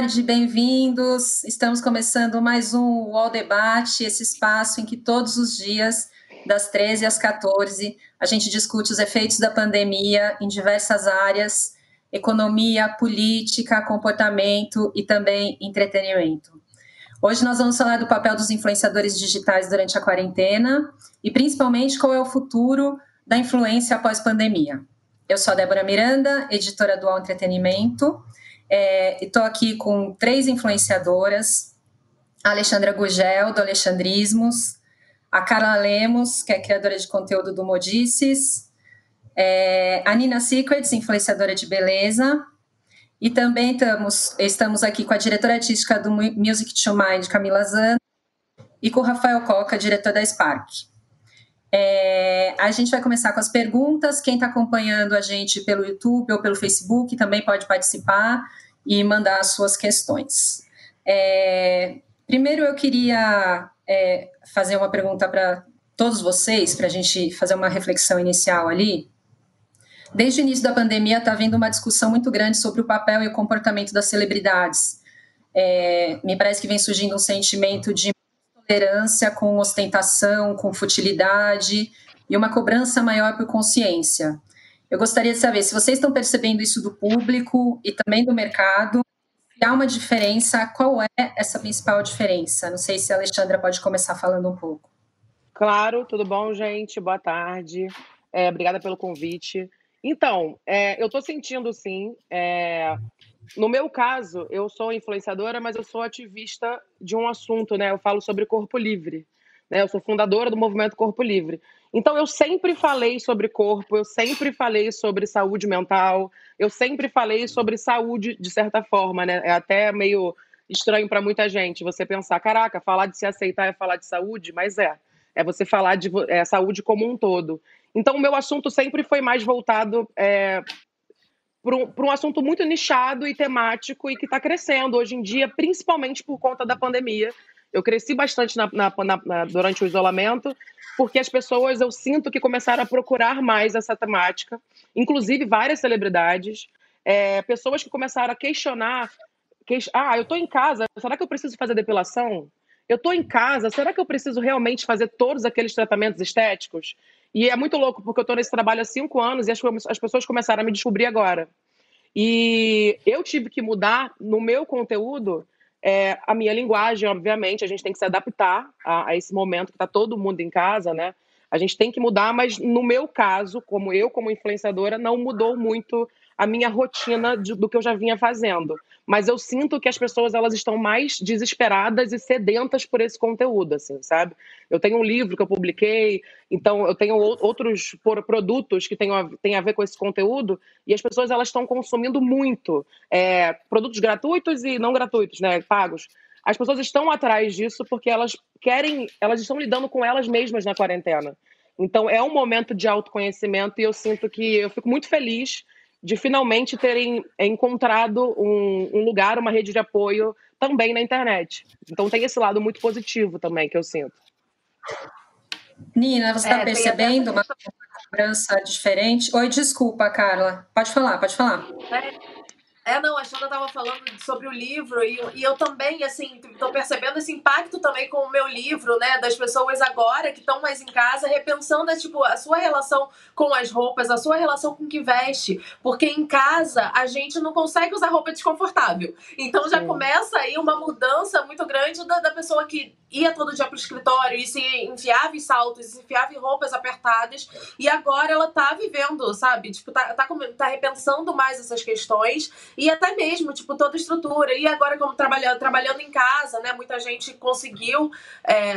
tarde, bem-vindos. Estamos começando mais um UOL Debate, esse espaço em que todos os dias, das 13 às 14, a gente discute os efeitos da pandemia em diversas áreas: economia, política, comportamento e também entretenimento. Hoje nós vamos falar do papel dos influenciadores digitais durante a quarentena e principalmente qual é o futuro da influência após pandemia. Eu sou a Débora Miranda, editora do UOL Entretenimento é, Estou aqui com três influenciadoras: a Alexandra Gugel, do Alexandrismos, a Carla Lemos, que é criadora de conteúdo do Modices, é, a Nina Secrets, influenciadora de beleza, e também estamos, estamos aqui com a diretora artística do Music to Mind, Camila Zan, e com o Rafael Coca, diretor da Spark. É, a gente vai começar com as perguntas. Quem está acompanhando a gente pelo YouTube ou pelo Facebook também pode participar e mandar as suas questões. É, primeiro, eu queria é, fazer uma pergunta para todos vocês, para a gente fazer uma reflexão inicial ali. Desde o início da pandemia, está havendo uma discussão muito grande sobre o papel e o comportamento das celebridades. É, me parece que vem surgindo um sentimento de tolerância com ostentação, com futilidade e uma cobrança maior por consciência. Eu gostaria de saber se vocês estão percebendo isso do público e também do mercado. Se há uma diferença, qual é essa principal diferença? Não sei se a Alexandra pode começar falando um pouco. Claro, tudo bom, gente? Boa tarde. É, obrigada pelo convite. Então, é, eu estou sentindo, sim. É, no meu caso, eu sou influenciadora, mas eu sou ativista de um assunto, né? Eu falo sobre corpo livre. Né? Eu sou fundadora do movimento Corpo Livre. Então, eu sempre falei sobre corpo, eu sempre falei sobre saúde mental, eu sempre falei sobre saúde, de certa forma, né? É até meio estranho para muita gente você pensar: caraca, falar de se aceitar é falar de saúde, mas é. É você falar de é, saúde como um todo. Então, o meu assunto sempre foi mais voltado é, para um, um, assunto muito nichado e temático e que está crescendo hoje em dia, principalmente por conta da pandemia, eu cresci bastante na, na, na, durante o isolamento, porque as pessoas, eu sinto que começaram a procurar mais essa temática, inclusive várias celebridades, é, pessoas que começaram a questionar: que, ah, eu estou em casa, será que eu preciso fazer depilação? Eu estou em casa, será que eu preciso realmente fazer todos aqueles tratamentos estéticos? E é muito louco, porque eu estou nesse trabalho há cinco anos e as, as pessoas começaram a me descobrir agora. E eu tive que mudar no meu conteúdo é, a minha linguagem, obviamente, a gente tem que se adaptar a, a esse momento que está todo mundo em casa, né? A gente tem que mudar, mas no meu caso, como eu, como influenciadora, não mudou muito a minha rotina de, do que eu já vinha fazendo. Mas eu sinto que as pessoas elas estão mais desesperadas e sedentas por esse conteúdo, assim, sabe? Eu tenho um livro que eu publiquei, então eu tenho outros produtos que têm a, têm a ver com esse conteúdo e as pessoas elas estão consumindo muito é, produtos gratuitos e não gratuitos, né, pagos. As pessoas estão atrás disso porque elas querem, elas estão lidando com elas mesmas na quarentena. Então é um momento de autoconhecimento e eu sinto que eu fico muito feliz de finalmente terem encontrado um, um, lugar, uma rede de apoio também na internet. Então tem esse lado muito positivo também que eu sinto. Nina, você está é, percebendo uma cobrança diferente? Oi, desculpa, Carla. Pode falar, pode falar. É. É, não, a Xanda estava falando sobre o livro e, e eu também, assim, estou percebendo esse impacto também com o meu livro, né? Das pessoas agora que estão mais em casa, repensando, tipo, a sua relação com as roupas, a sua relação com o que veste. Porque em casa a gente não consegue usar roupa desconfortável. Então já Sim. começa aí uma mudança muito grande da, da pessoa que ia todo dia pro escritório e se enfiava em saltos, se enfiava em roupas apertadas. E agora ela tá vivendo, sabe? Tipo, tá, tá, tá repensando mais essas questões e até mesmo, tipo, toda a estrutura. E agora, como trabalhando, trabalhando em casa, né? Muita gente conseguiu. É,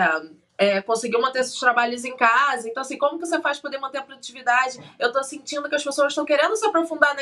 é, conseguiu manter esses trabalhos em casa. Então, assim, como você faz poder manter a produtividade? Eu tô sentindo que as pessoas estão querendo se aprofundar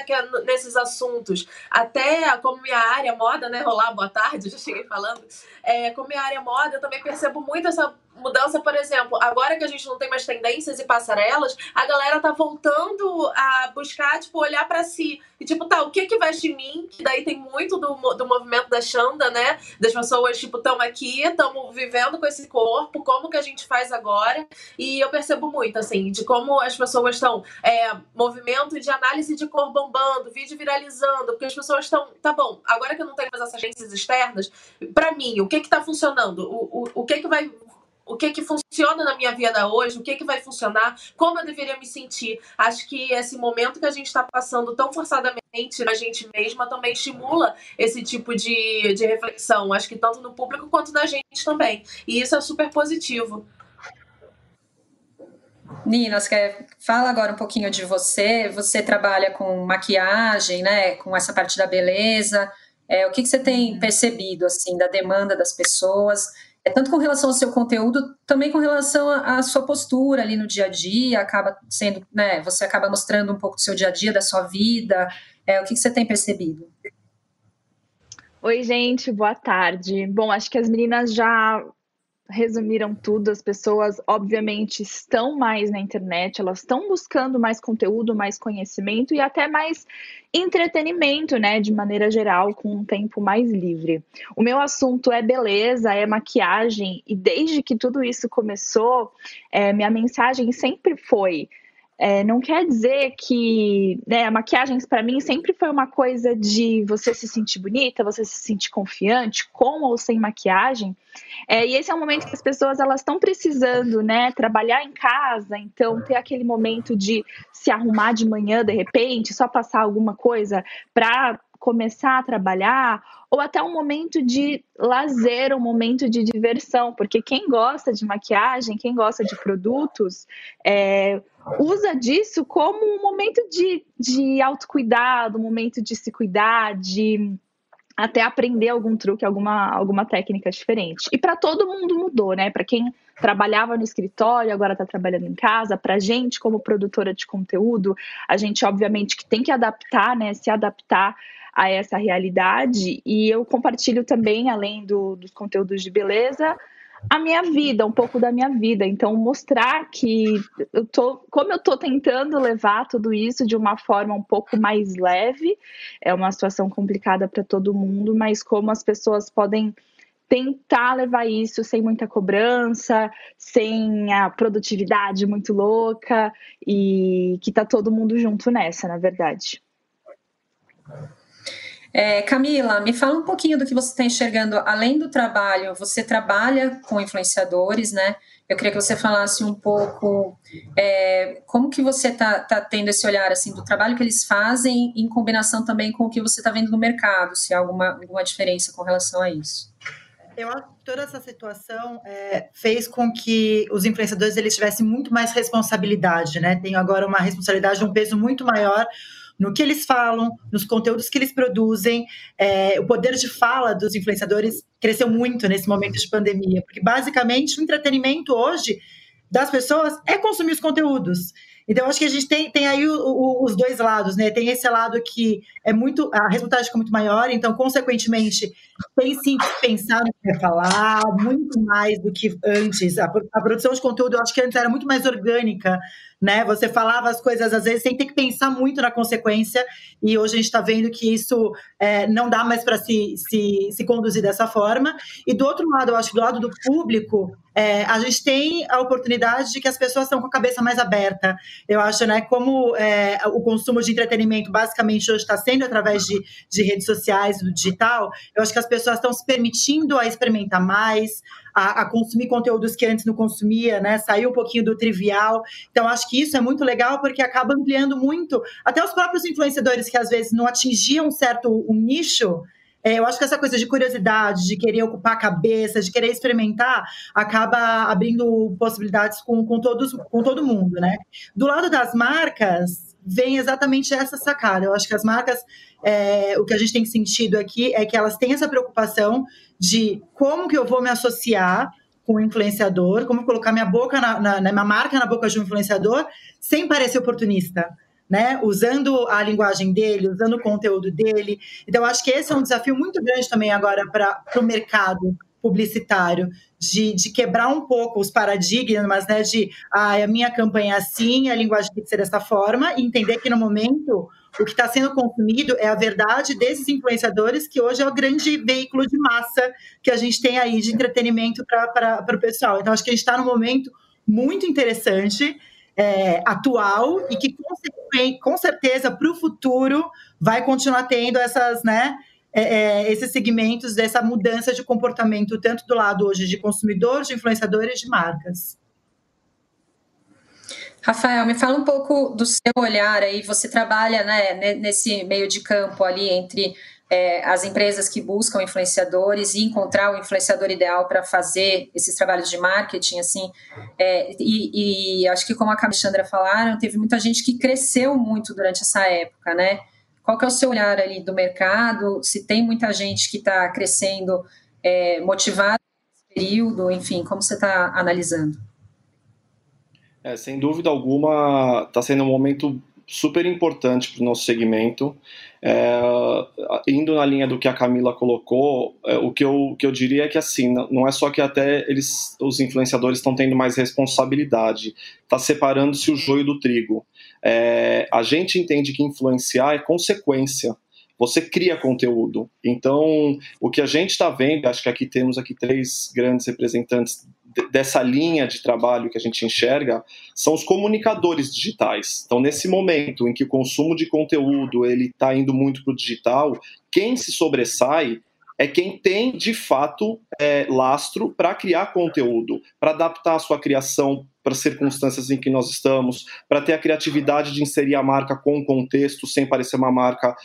nesses assuntos. Até como minha área moda, né? Olá, boa tarde, já cheguei falando. É, como minha área moda, eu também percebo muito essa mudança, por exemplo, agora que a gente não tem mais tendências e passarelas, a galera tá voltando a buscar, tipo, olhar para si. E, tipo, tá, o que que veste em mim? Que daí tem muito do, do movimento da Xanda, né? Das pessoas, tipo, estão aqui, estamos vivendo com esse corpo, como que a gente faz agora? E eu percebo muito, assim, de como as pessoas estão, é, movimento de análise de cor bombando, vídeo viralizando, porque as pessoas estão, tá bom, agora que eu não tenho mais essas agências externas, para mim, o que que tá funcionando? O, o, o que que vai o que que funciona na minha vida hoje, o que que vai funcionar, como eu deveria me sentir. Acho que esse momento que a gente está passando tão forçadamente na gente mesma também estimula esse tipo de, de reflexão. Acho que tanto no público quanto na gente também. E isso é super positivo. Nina, quer... fala agora um pouquinho de você. Você trabalha com maquiagem, né? Com essa parte da beleza. É, o que, que você tem uhum. percebido assim da demanda das pessoas? É tanto com relação ao seu conteúdo, também com relação à sua postura ali no dia a dia, acaba sendo, né? Você acaba mostrando um pouco do seu dia a dia, da sua vida. É, o que, que você tem percebido? Oi, gente, boa tarde. Bom, acho que as meninas já resumiram tudo. As pessoas, obviamente, estão mais na internet, elas estão buscando mais conteúdo, mais conhecimento e até mais entretenimento, né, de maneira geral, com um tempo mais livre. O meu assunto é beleza, é maquiagem, e desde que tudo isso começou, é, minha mensagem sempre foi é, não quer dizer que né, a maquiagem para mim sempre foi uma coisa de você se sentir bonita, você se sentir confiante, com ou sem maquiagem. É, e esse é um momento que as pessoas elas estão precisando, né, trabalhar em casa, então ter aquele momento de se arrumar de manhã de repente, só passar alguma coisa para começar a trabalhar, ou até um momento de lazer, um momento de diversão, porque quem gosta de maquiagem, quem gosta de produtos, é, usa disso como um momento de, de autocuidado, um momento de se cuidar, de até aprender algum truque, alguma, alguma técnica diferente. E para todo mundo mudou, né? Para quem trabalhava no escritório, agora está trabalhando em casa. Para gente, como produtora de conteúdo, a gente obviamente que tem que adaptar, né? Se adaptar a essa realidade. E eu compartilho também, além do, dos conteúdos de beleza, a minha vida, um pouco da minha vida. Então, mostrar que eu tô, como eu estou tentando levar tudo isso de uma forma um pouco mais leve, é uma situação complicada para todo mundo, mas como as pessoas podem tentar levar isso sem muita cobrança, sem a produtividade muito louca e que tá todo mundo junto nessa, na verdade. É, Camila, me fala um pouquinho do que você está enxergando, além do trabalho, você trabalha com influenciadores, né? Eu queria que você falasse um pouco é, como que você está tá tendo esse olhar assim do trabalho que eles fazem em combinação também com o que você está vendo no mercado, se há alguma, alguma diferença com relação a isso. Eu acho que toda essa situação é, fez com que os influenciadores eles tivessem muito mais responsabilidade, né? Tem agora uma responsabilidade, um peso muito maior no que eles falam, nos conteúdos que eles produzem. É, o poder de fala dos influenciadores cresceu muito nesse momento de pandemia, porque basicamente o entretenimento hoje das pessoas é consumir os conteúdos. Então, acho que a gente tem, tem aí o, o, os dois lados, né? Tem esse lado que é muito. A resultado fica muito maior, então, consequentemente, tem sim que pensar no que vai falar, muito mais do que antes. A, a produção de conteúdo, eu acho que antes era muito mais orgânica né? Você falava as coisas às vezes sem ter que pensar muito na consequência, e hoje a gente está vendo que isso é, não dá mais para se, se, se conduzir dessa forma. E do outro lado, eu acho que do lado do público, é, a gente tem a oportunidade de que as pessoas estão com a cabeça mais aberta. Eu acho, né, como é, o consumo de entretenimento basicamente hoje está sendo através de, de redes sociais, do digital, eu acho que as pessoas estão se permitindo a experimentar mais, a, a, consumir conteúdos que antes não consumia, né? Sair um pouquinho do trivial. Então, acho que isso é muito legal porque acaba ampliando muito até os próprios influenciadores que às vezes não atingiam certo um nicho. É, eu acho que essa coisa de curiosidade, de querer ocupar a cabeça, de querer experimentar, acaba abrindo possibilidades com, com, todos, com todo mundo, né? Do lado das marcas, vem exatamente essa sacada. Eu acho que as marcas, é, o que a gente tem sentido aqui é que elas têm essa preocupação de como que eu vou me associar com o influenciador, como colocar minha boca na, na, na minha marca na boca de um influenciador sem parecer oportunista. Né? Usando a linguagem dele, usando o conteúdo dele. Então, acho que esse é um desafio muito grande também agora para o mercado publicitário, de, de, quebrar um pouco os paradigmas, né? De ah, a minha campanha é assim, a linguagem tem que ser dessa forma, e entender que no momento o que está sendo consumido é a verdade desses influenciadores, que hoje é o grande veículo de massa que a gente tem aí de entretenimento para o pessoal. Então, acho que a gente está num momento muito interessante, é, atual, e que com, certeza para o futuro vai continuar tendo essas, né? É, é, esses segmentos dessa mudança de comportamento, tanto do lado hoje de consumidor, de influenciadores, de marcas. Rafael, me fala um pouco do seu olhar aí. Você trabalha né, nesse meio de campo ali entre é, as empresas que buscam influenciadores e encontrar o influenciador ideal para fazer esses trabalhos de marketing, assim. É, e, e, acho que como a Alexandra falaram, teve muita gente que cresceu muito durante essa época, né? Qual que é o seu olhar ali do mercado? Se tem muita gente que está crescendo é, motivada nesse período, enfim, como você está analisando? É, sem dúvida alguma, está sendo um momento super importante para o nosso segmento. É, indo na linha do que a Camila colocou, é, o, que eu, que eu diria é que assim, não é só que até eles, os influenciadores estão tendo mais responsabilidade, está separando-se o joio do trigo. É, a gente entende que influenciar é consequência. Você cria conteúdo. Então, o que a gente está vendo, acho que aqui temos aqui três grandes representantes dessa linha de trabalho que a gente enxerga são os comunicadores digitais. Então, nesse momento em que o consumo de conteúdo ele está indo muito para o digital, quem se sobressai é quem tem de fato é, lastro para criar conteúdo, para adaptar a sua criação para as circunstâncias em que nós estamos, para ter a criatividade de inserir a marca com o contexto, sem parecer uma marca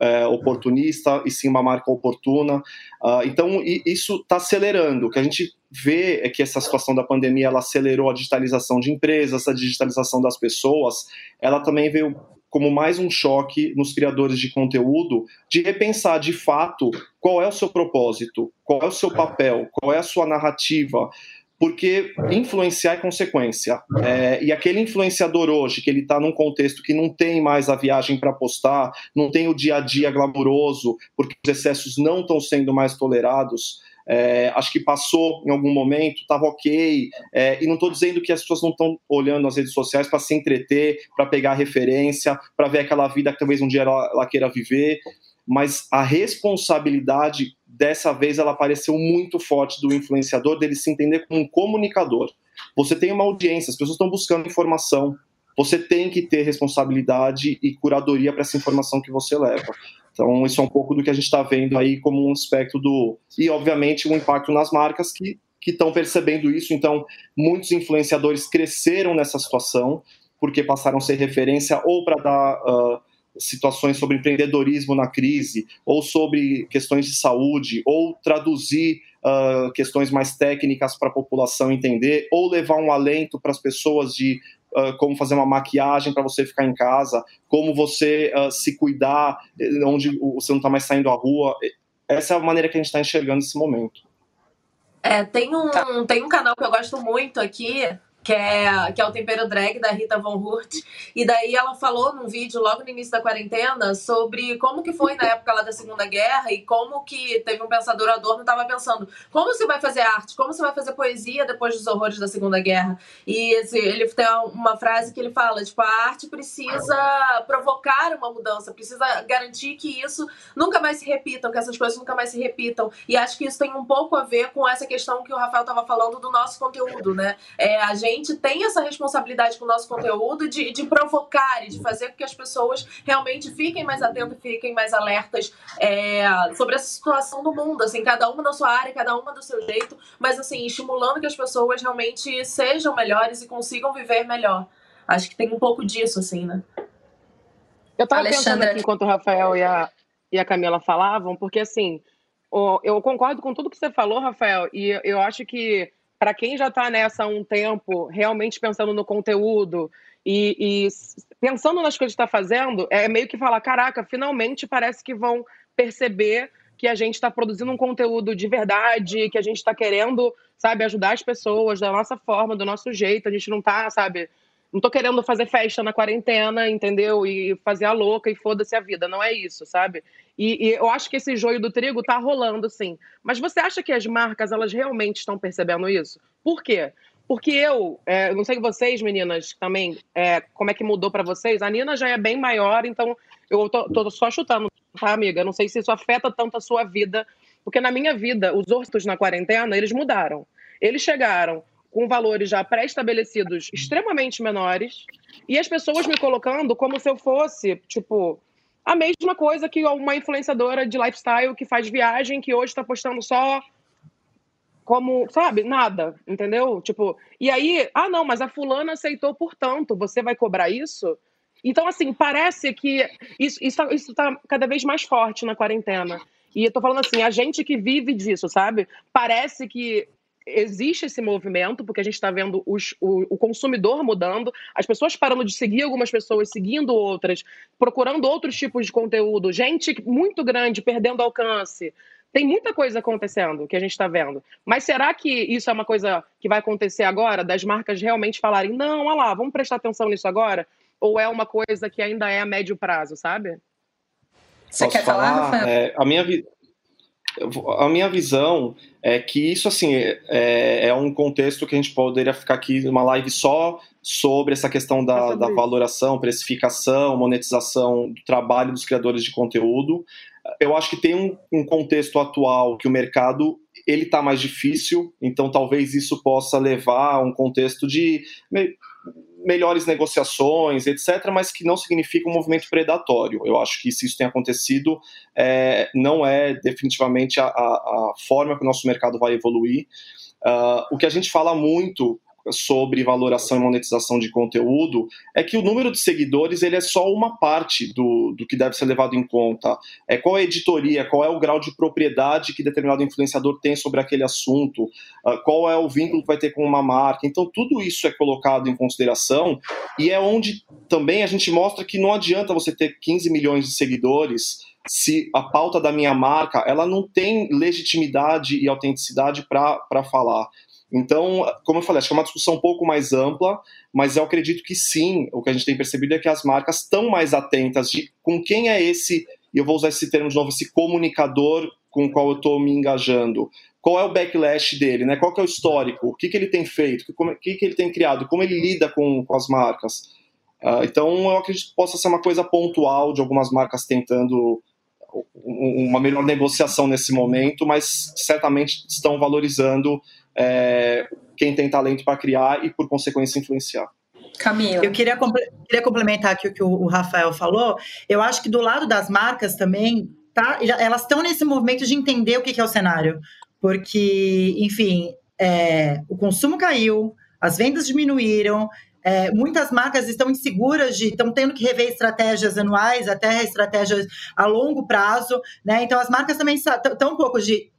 é, oportunista e sim uma marca oportuna. Uh, então, isso está acelerando. Que a gente vê é que essa situação da pandemia ela acelerou a digitalização de empresas, a digitalização das pessoas. Ela também veio como mais um choque nos criadores de conteúdo de repensar de fato qual é o seu propósito, qual é o seu papel, qual é a sua narrativa, porque influenciar é consequência. É, e aquele influenciador hoje, que ele está num contexto que não tem mais a viagem para postar, não tem o dia a dia glamouroso, porque os excessos não estão sendo mais tolerados, é, acho que passou em algum momento, estava ok. É, e não estou dizendo que as pessoas não estão olhando as redes sociais para se entreter, para pegar referência, para ver aquela vida que talvez um dia ela, ela queira viver. Mas a responsabilidade dessa vez ela apareceu muito forte do influenciador, dele se entender como um comunicador. Você tem uma audiência, as pessoas estão buscando informação. Você tem que ter responsabilidade e curadoria para essa informação que você leva. Então, isso é um pouco do que a gente está vendo aí como um aspecto do. E, obviamente, um impacto nas marcas que estão percebendo isso. Então, muitos influenciadores cresceram nessa situação, porque passaram a ser referência ou para dar uh, situações sobre empreendedorismo na crise, ou sobre questões de saúde, ou traduzir uh, questões mais técnicas para a população entender, ou levar um alento para as pessoas de uh, como fazer uma maquiagem para você ficar em casa, como você uh, se cuidar, eh, onde você não está mais saindo à rua. Essa é a maneira que a gente está enxergando esse momento. É, tem um, tá. tem um canal que eu gosto muito aqui, que é, que é o Tempero Drag, da Rita Von Hurt. E daí ela falou num vídeo logo no início da quarentena sobre como que foi na época lá da Segunda Guerra e como que teve um pensador Adorno estava pensando como você vai fazer arte, como você vai fazer poesia depois dos horrores da Segunda Guerra. E assim, ele tem uma frase que ele fala, tipo, a arte precisa provocar uma mudança, precisa garantir que isso nunca mais se repitam, que essas coisas nunca mais se repitam. E acho que isso tem um pouco a ver com essa questão que o Rafael estava falando do nosso conteúdo, né? É, a gente gente tem essa responsabilidade com o nosso conteúdo de, de provocar e de fazer com que as pessoas realmente fiquem mais atentas, fiquem mais alertas é, sobre essa situação do mundo, assim, cada uma na sua área, cada uma do seu jeito, mas assim, estimulando que as pessoas realmente sejam melhores e consigam viver melhor. Acho que tem um pouco disso, assim, né? Eu tava Alexandre... pensando aqui enquanto o Rafael e a, e a Camila falavam, porque assim, eu concordo com tudo que você falou, Rafael, e eu acho que para quem já está nessa há um tempo, realmente pensando no conteúdo e, e pensando nas coisas que está fazendo, é meio que falar: caraca, finalmente parece que vão perceber que a gente está produzindo um conteúdo de verdade, que a gente está querendo, sabe, ajudar as pessoas da nossa forma, do nosso jeito. A gente não está, sabe, não tô querendo fazer festa na quarentena, entendeu? E fazer a louca e foda-se a vida. Não é isso, sabe? E, e, eu acho que esse joio do trigo está rolando, sim. Mas você acha que as marcas elas realmente estão percebendo isso? Por quê? Porque eu, é, não sei vocês, meninas, também, é, como é que mudou para vocês. A Nina já é bem maior, então eu tô, tô, só chutando, tá, amiga? Não sei se isso afeta tanto a sua vida, porque na minha vida, os orços na quarentena, eles mudaram. Eles chegaram com valores já pré-estabelecidos extremamente menores, e as pessoas me colocando como se eu fosse, tipo, a mesma coisa que uma influenciadora de lifestyle que faz viagem, que hoje está postando só como, sabe, nada, entendeu? Tipo, e aí, ah, não, mas a fulana aceitou, portanto, você vai cobrar isso? Então, assim, parece que isso está isso tá cada vez mais forte na quarentena. E eu tô falando assim, a gente que vive disso, sabe? Parece que existe esse movimento, porque a gente está vendo os, o, o, consumidor mudando, as pessoas parando de seguir algumas pessoas, seguindo outras, procurando outros tipos de conteúdo, gente muito grande perdendo alcance. Tem muita coisa acontecendo que a gente está vendo. Mas será que isso é uma coisa que vai acontecer agora, das marcas realmente falarem, não, olha lá, vamos prestar atenção nisso agora? Ou é uma coisa que ainda é a médio prazo, sabe? Você Posso quer falar, falar é, a minha vida a minha visão é que isso assim é, é, um contexto que a gente poderia ficar aqui numa live só sobre essa questão da, da valoração, precificação, monetização do trabalho dos criadores de conteúdo. Eu acho que tem um, um contexto atual que o mercado ele está mais difícil, então talvez isso possa levar a um contexto de melhores negociações, etc., mas que não significa um movimento predatório. Eu acho que se isso tem acontecido, é, não é definitivamente a, a, forma que o nosso mercado vai evoluir. Uh, o que a gente fala muito sobre valoração e monetização de conteúdo é que o número de seguidores ele é só uma parte do, do que deve ser levado em conta. É qual é a editoria, qual é o grau de propriedade que determinado influenciador tem sobre aquele assunto, uh, qual é o vínculo que vai ter com uma marca. Então tudo isso é colocado em consideração e é onde também a gente mostra que não adianta você ter 15 milhões de seguidores se a pauta da minha marca ela não tem legitimidade e autenticidade para falar. Então, como eu falei, acho que é uma discussão um pouco mais ampla, mas eu acredito que sim, o que a gente tem percebido é que as marcas estão mais atentas de com quem é esse, e eu vou usar esse termo de novo, esse comunicador com o qual eu estou me engajando. Qual é o backlash dele, né? Qual é o histórico? O que, que ele tem feito? O que, que ele tem criado? Como ele lida com, com as marcas? Uh, então, eu acredito que possa ser uma coisa pontual de algumas marcas tentando uma melhor negociação nesse momento, mas certamente estão valorizando é, quem tem talento para criar e, por consequência, influenciar. Camila. Eu queria, queria complementar aqui o que o Rafael falou. Eu acho que do lado das marcas também, tá, elas estão nesse movimento de entender o que é o cenário. Porque, enfim, é, o consumo caiu, as vendas diminuíram, é, muitas marcas estão inseguras de estão tendo que rever estratégias anuais, até estratégias a longo prazo, né? Então as marcas também estão um pouco de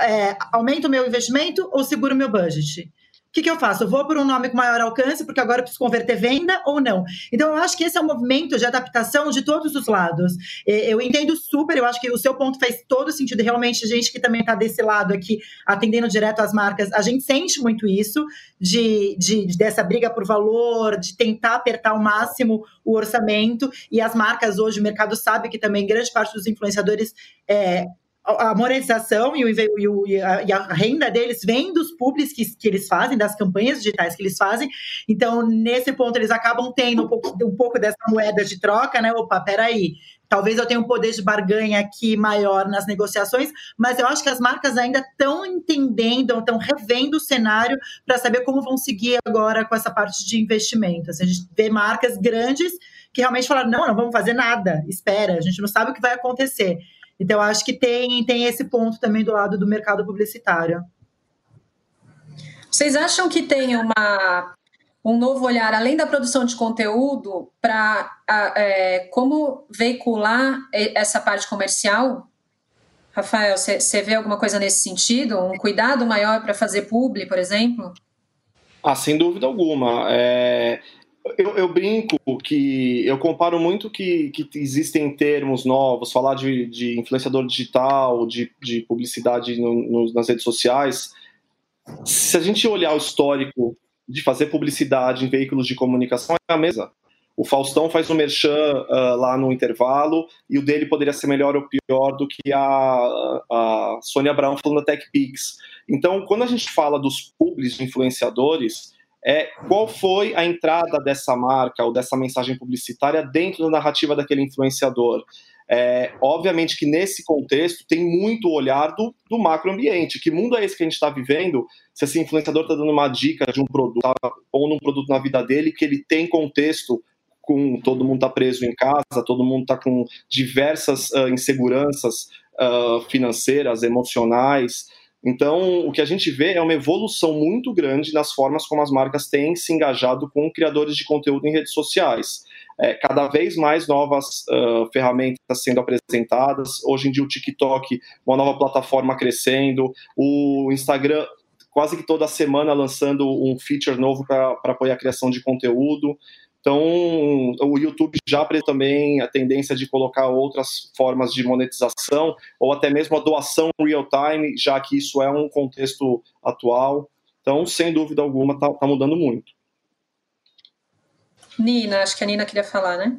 é, aumento o meu investimento ou seguro o meu budget? O que, que eu faço? Eu vou por um nome com maior alcance, porque agora eu preciso converter venda ou não? Então, eu acho que esse é um movimento de adaptação de todos os lados. Eu entendo super, eu acho que o seu ponto faz todo sentido. Realmente, a gente que também está desse lado aqui, atendendo direto às marcas, a gente sente muito isso, de, de, dessa briga por valor, de tentar apertar ao máximo o orçamento. E as marcas hoje, o mercado sabe que também grande parte dos influenciadores é, a monetização e, o, e, a, e, a, renda deles vem dos públicos que, que, eles fazem, das campanhas digitais que eles fazem. Então, nesse ponto, eles acabam tendo um pouco, um pouco dessa moeda de troca, né? Opa, peraí. Talvez eu tenha um poder de barganha aqui maior nas negociações, mas eu acho que as marcas ainda estão entendendo, estão revendo o cenário para saber como vão seguir agora com essa parte de investimento. Assim, a gente vê marcas grandes que realmente falaram: não, não vamos fazer nada, espera, a gente não sabe o que vai acontecer. Então, acho que tem, tem esse ponto também do lado do mercado publicitário. Vocês acham que tem uma, um novo olhar, além da produção de conteúdo, para é, como veicular essa parte comercial? Rafael, você vê alguma coisa nesse sentido? Um cuidado maior para fazer publi, por exemplo? Ah, sem dúvida alguma. É, eu, eu, brinco que eu comparo muito que, que existem termos novos, falar de, de influenciador digital, de, de publicidade no, no, nas redes sociais. Se a gente olhar o histórico de fazer publicidade em veículos de comunicação, é a mesma. o Faustão faz um merchan uh, lá no intervalo e o dele poderia ser melhor ou pior do que a, a Sônia Brown falando da TechPix. Então, quando a gente fala dos públicos influenciadores, é qual foi a entrada dessa marca ou dessa mensagem publicitária dentro da narrativa daquele influenciador? É, obviamente que nesse contexto tem muito olhar do, do macroambiente. Que mundo é esse que a gente está vivendo? Se esse influenciador está dando uma dica de um produto, ou num produto na vida dele, que ele tem contexto com todo mundo está preso em casa, todo mundo está com diversas uh, inseguranças uh, financeiras, emocionais. Então, o que a gente vê é uma evolução muito grande nas formas como as marcas têm se engajado com criadores de conteúdo em redes sociais. É, cada vez mais novas uh, ferramentas sendo apresentadas. Hoje em dia, o TikTok, uma nova plataforma crescendo, o Instagram quase que toda semana lançando um feature novo para apoiar a criação de conteúdo. Então, o YouTube já apresentou também a tendência de colocar outras formas de monetização, ou até mesmo a doação real-time, já que isso é um contexto atual. Então, sem dúvida alguma, está tá mudando muito. Nina, acho que a Nina queria falar, né?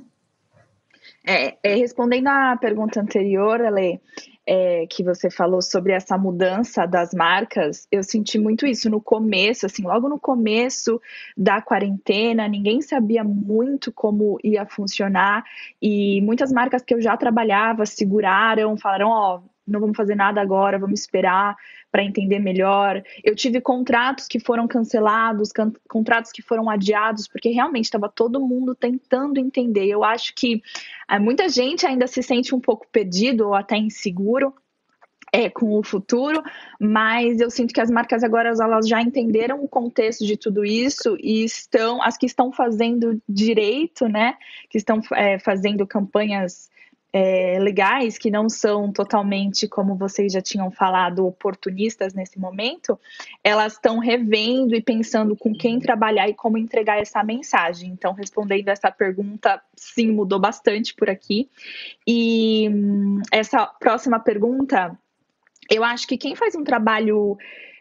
É, é, respondendo à pergunta anterior, Ale, é, que você falou sobre essa mudança das marcas, eu senti muito isso no começo, assim, logo no começo da quarentena, ninguém sabia muito como ia funcionar e muitas marcas que eu já trabalhava seguraram, falaram, ó, oh, não vamos fazer nada agora, vamos esperar para entender melhor. Eu tive contratos que foram cancelados, contratos que foram adiados, porque realmente estava todo mundo tentando entender. Eu acho que é, muita gente ainda se sente um pouco perdido ou até inseguro é, com o futuro, mas eu sinto que as marcas agora elas já entenderam o contexto de tudo isso e estão, as que estão fazendo direito, né, que estão é, fazendo campanhas é, legais, que não são totalmente, como vocês já tinham falado, oportunistas nesse momento, elas estão revendo e pensando com quem trabalhar e como entregar essa mensagem. Então, respondendo essa pergunta, sim, mudou bastante por aqui. E hum, essa próxima pergunta, eu acho que quem faz um trabalho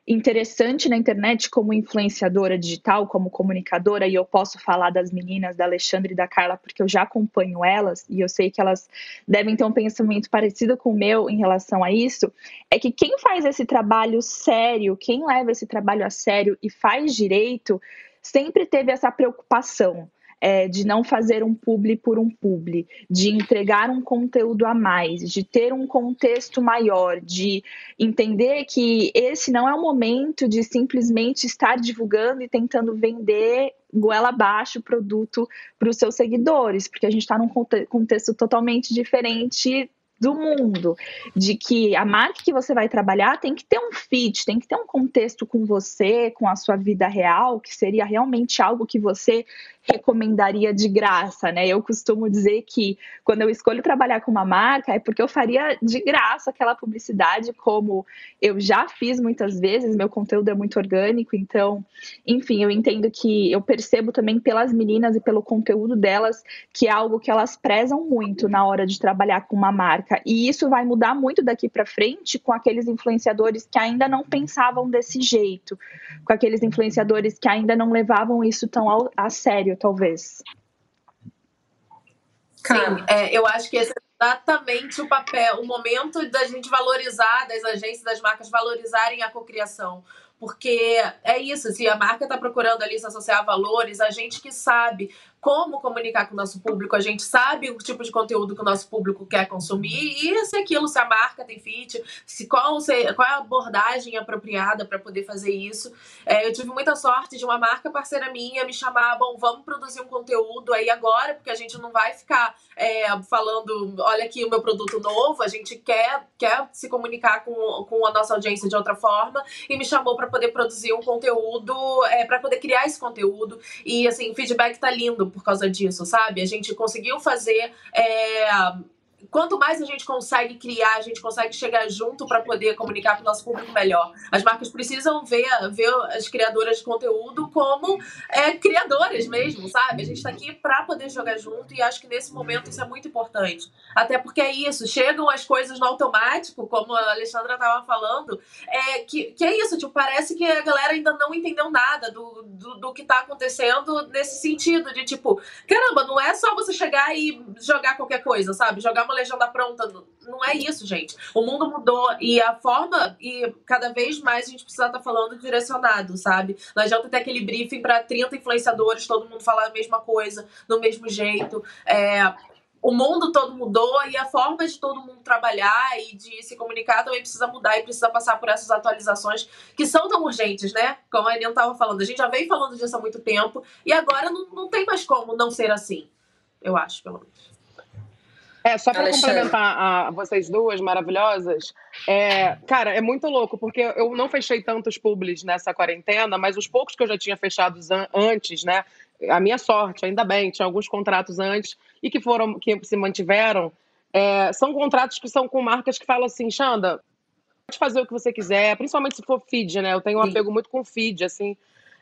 interessante na internet como influenciadora digital, como comunicadora, e eu posso falar das meninas, da Alexandre e da Carla, porque eu já acompanho elas e eu sei que elas devem ter um pensamento parecido com o meu em relação a isso, é que quem faz esse trabalho sério, quem leva esse trabalho a sério e faz direito, sempre teve essa preocupação é, de não fazer um publi por um publi, de entregar um conteúdo a mais, de ter um contexto maior, de entender que esse não é o momento de simplesmente estar divulgando e tentando vender goela abaixo o produto para os seus seguidores, porque a gente está num contexto totalmente diferente do mundo, de que a marca que você vai trabalhar tem que ter um fit, tem que ter um contexto com você, com a sua vida real, que seria realmente algo que você recomendaria de graça, né? Eu costumo dizer que quando eu escolho trabalhar com uma marca é porque eu faria de graça aquela publicidade, como eu já fiz muitas vezes, meu conteúdo é muito orgânico, então, enfim, eu entendo que eu percebo também pelas meninas e pelo conteúdo delas que é algo que elas prezam muito na hora de trabalhar com uma marca. E isso vai mudar muito daqui para frente com aqueles influenciadores que ainda não pensavam desse jeito, com aqueles influenciadores que ainda não levavam isso tão a sério talvez. Sim, é, eu acho que esse é exatamente o papel, o momento da gente valorizar, das agências, das marcas valorizarem a cocriação. Porque é isso, se a marca está procurando ali se associar a valores, a gente que sabe como comunicar com o nosso público, a gente sabe o tipo de conteúdo que o nosso público quer consumir e se aquilo, se a marca tem fit, se qual, se, qual é a abordagem apropriada para poder fazer isso. É, eu tive muita sorte de uma marca parceira minha me chamar, bom, vamos produzir um conteúdo aí agora, porque a gente não vai ficar é, falando, olha aqui o meu produto novo, a gente quer, quer se comunicar com, com a nossa audiência de outra forma. E me chamou para poder produzir um conteúdo, é, para poder criar esse conteúdo. E assim, o feedback tá lindo por causa disso, sabe? A gente conseguiu fazer. É, quanto mais a gente consegue criar, a gente consegue chegar junto para poder comunicar para o nosso público melhor. As marcas precisam ver, ver as criadoras de conteúdo como é, criadoras mesmo, sabe? A gente está aqui para poder jogar junto e acho que nesse momento isso é muito importante. Até porque é isso, chegam as coisas no automático, como a Alexandra estava falando, é, que, que é isso, tipo, parece que a galera ainda não entendeu nada do, do, do que está acontecendo nesse sentido, de tipo, caramba, não é só você chegar e jogar qualquer coisa, sabe? Jogar uma legenda pronta. Não é isso, gente. O mundo mudou e a forma, e cada vez mais a gente precisa estar falando direcionado, sabe? Não adianta ter aquele briefing para 30 influenciadores, todo mundo falar a mesma coisa, do mesmo jeito. É, o mundo todo mudou e a forma de todo mundo trabalhar e de se comunicar também precisa mudar e precisa passar por essas atualizações que são tão urgentes, né? Como a Ariane estava falando, a gente já vem falando disso há muito tempo e agora não, não tem mais como não ser assim, eu acho, pelo menos. É, só para complementar a vocês duas maravilhosas, é, cara, é muito louco, porque eu não fechei tantos publis nessa quarentena, mas os poucos que eu já tinha fechado antes, né? A minha sorte, ainda bem, tinha alguns contratos antes e que foram, que se mantiveram, é, são contratos que são com marcas que falam assim, Xanda, pode fazer o que você quiser, principalmente se for feed, né? Eu tenho um apego muito com feed, assim.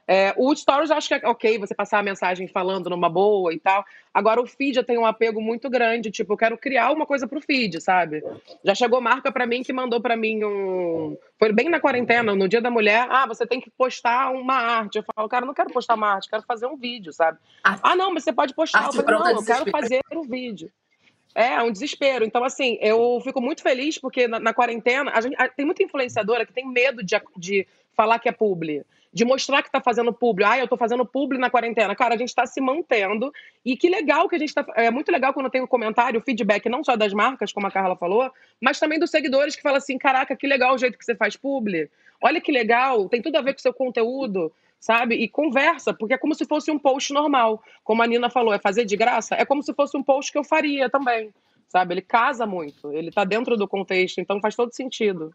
É, o Stories eu acho que é ok você passar a mensagem falando numa boa e tal. Agora o feed eu tenho um apego muito grande, tipo, eu quero criar uma coisa pro feed, sabe? Já chegou marca para mim que mandou para mim um. Foi bem na quarentena, no dia da mulher. Ah, você tem que postar uma arte. Eu falo, cara, não quero postar uma arte, quero fazer um vídeo, sabe? Ah, não, mas você pode postar. eu não, eu quero fazer um vídeo. É, um desespero. Então, assim, eu fico muito feliz porque na, na quarentena, a gente, a, tem muita influenciadora que tem medo de, de falar que é publi de mostrar que está fazendo publi. Ah, eu estou fazendo publi na quarentena. Cara, a gente está se mantendo. E que legal que a gente está. É muito legal quando tem um comentário, feedback, não só das marcas, como a Carla falou, mas também dos seguidores que falam assim: caraca, que legal o jeito que você faz publi. Olha que legal, tem tudo a ver com o seu conteúdo sabe? E conversa, porque é como se fosse um post normal. Como a Nina falou, é fazer de graça? É como se fosse um post que eu faria também, sabe? Ele casa muito, ele tá dentro do contexto, então faz todo sentido.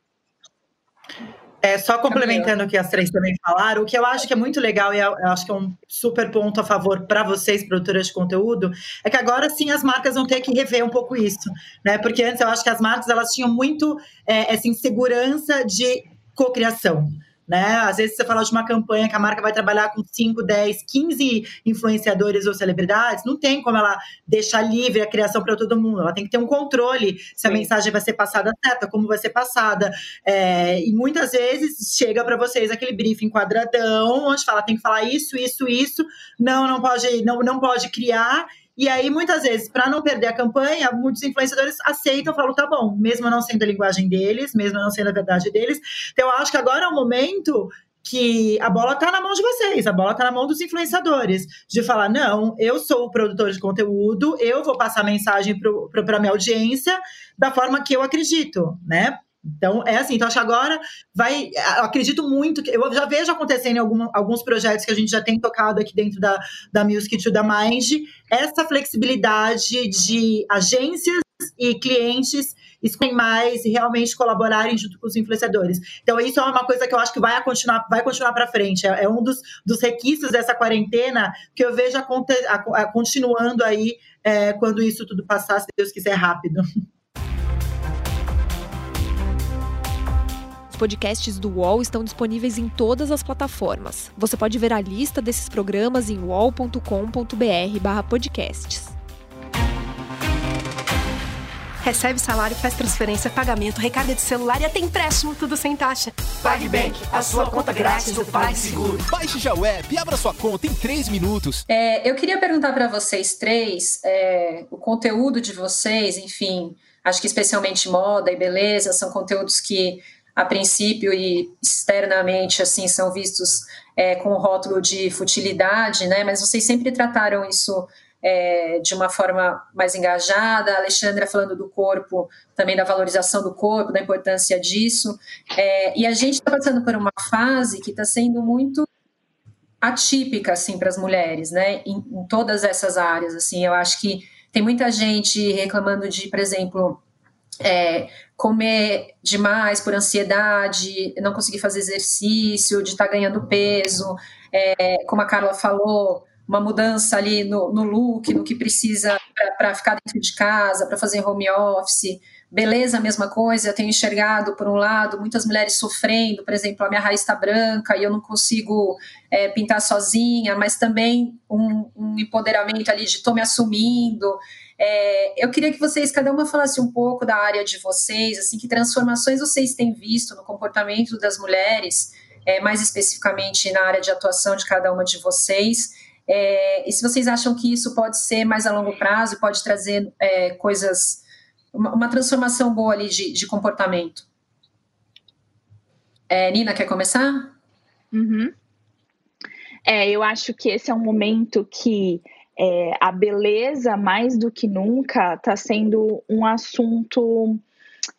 É, só complementando o que as três também falaram, o que eu acho que é muito legal e eu acho que é um super ponto a favor para vocês, produtoras de conteúdo, é que agora sim as marcas vão ter que rever um pouco isso, né? Porque antes eu acho que as marcas elas tinham muito é, essa insegurança de cocriação né? Às vezes você fala de uma campanha que a marca vai trabalhar com 5, 10, 15 influenciadores ou celebridades, não tem como ela deixar livre a criação para todo mundo. Ela tem que ter um controle se a Sim. mensagem vai ser passada certa, como vai ser passada. É, e muitas vezes chega para vocês aquele briefing quadradão, onde fala tem que falar isso, isso, isso. Não, não pode, não, não pode criar. E aí, muitas vezes, para não perder a campanha, muitos influenciadores aceitam, falam, tá bom, mesmo não sendo a linguagem deles, mesmo não sendo a verdade deles. Então, eu acho que agora é o momento que a bola está na mão de vocês, a bola está na mão dos influenciadores, de falar, não, eu sou o produtor de conteúdo, eu vou passar a mensagem para a minha audiência da forma que eu acredito, né? Então, é assim, então acho que agora vai. Eu acredito muito que. Eu já vejo acontecendo em algum, alguns projetos que a gente já tem tocado aqui dentro da, da Music to da Mind, essa flexibilidade de agências e clientes escolhem mais e realmente colaborarem junto com os influenciadores. Então, isso é uma coisa que eu acho que vai continuar, vai continuar para frente. É, é, um dos, dos requisitos dessa quarentena que eu vejo a, a, a, continuando aí é, quando isso tudo passar, se Deus quiser, rápido. podcasts do UOL estão disponíveis em todas as plataformas. Você pode ver a lista desses programas em uol.com.br/podcasts. Recebe salário, faz transferência, pagamento, recarga de celular e até empréstimo, tudo sem taxa. PagBank, a sua conta grátis do PagSeguro. Baixe já o app e abra sua conta em 3 minutos. É, eu queria perguntar para vocês três, é, o conteúdo de vocês, enfim, acho que especialmente moda e beleza, são conteúdos que a princípio e externamente assim são vistos é, com o rótulo de futilidade, né? Mas vocês sempre trataram isso é, de uma forma mais engajada. A Alexandra falando do corpo, também da valorização do corpo, da importância disso. É, e a gente está passando por uma fase que está sendo muito atípica assim para as mulheres, né? Em, em todas essas áreas, assim. Eu acho que tem muita gente reclamando de, por exemplo, é, comer demais por ansiedade, não conseguir fazer exercício, de estar tá ganhando peso, é, como a Carla falou, uma mudança ali no, no look, no que precisa para ficar dentro de casa, para fazer home office. Beleza, a mesma coisa, eu tenho enxergado, por um lado, muitas mulheres sofrendo, por exemplo, a minha raiz está branca e eu não consigo é, pintar sozinha, mas também um, um empoderamento ali de estou me assumindo, é, eu queria que vocês, cada uma, falasse um pouco da área de vocês, assim, que transformações vocês têm visto no comportamento das mulheres, é, mais especificamente na área de atuação de cada uma de vocês, é, e se vocês acham que isso pode ser mais a longo prazo, pode trazer é, coisas, uma, uma, transformação boa ali de, de comportamento. É, Nina, quer começar? Uhum. É, eu acho que esse é um momento que é, a beleza, mais do que nunca, está sendo um assunto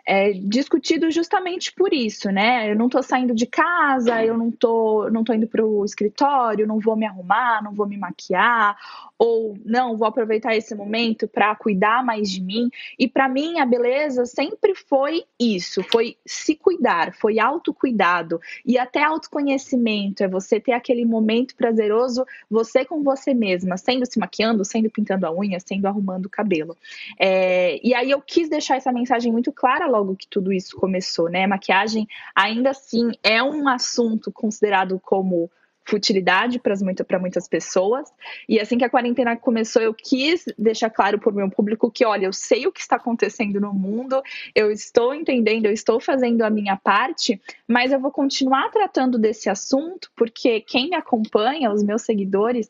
é, discutido justamente por isso, né? Eu não estou saindo de casa, eu não estou não tô indo para o escritório, não vou me arrumar, não vou me maquiar, ou não, vou aproveitar esse momento para cuidar mais de mim. E para mim a beleza sempre foi isso, foi se cuidar, foi autocuidado e até autoconhecimento, é você ter aquele momento prazeroso você com você mesma, sendo se maquiando, sendo pintando a unha, sendo arrumando o cabelo. É, e aí eu quis deixar essa mensagem muito clara logo que tudo isso começou, né? Maquiagem ainda assim é um assunto considerado como futilidade para muita, muitas pessoas. E assim que a quarentena começou, eu quis deixar claro para o meu público que, olha, eu sei o que está acontecendo no mundo, eu estou entendendo, eu estou fazendo a minha parte, mas eu vou continuar tratando desse assunto, porque quem me acompanha, os meus seguidores,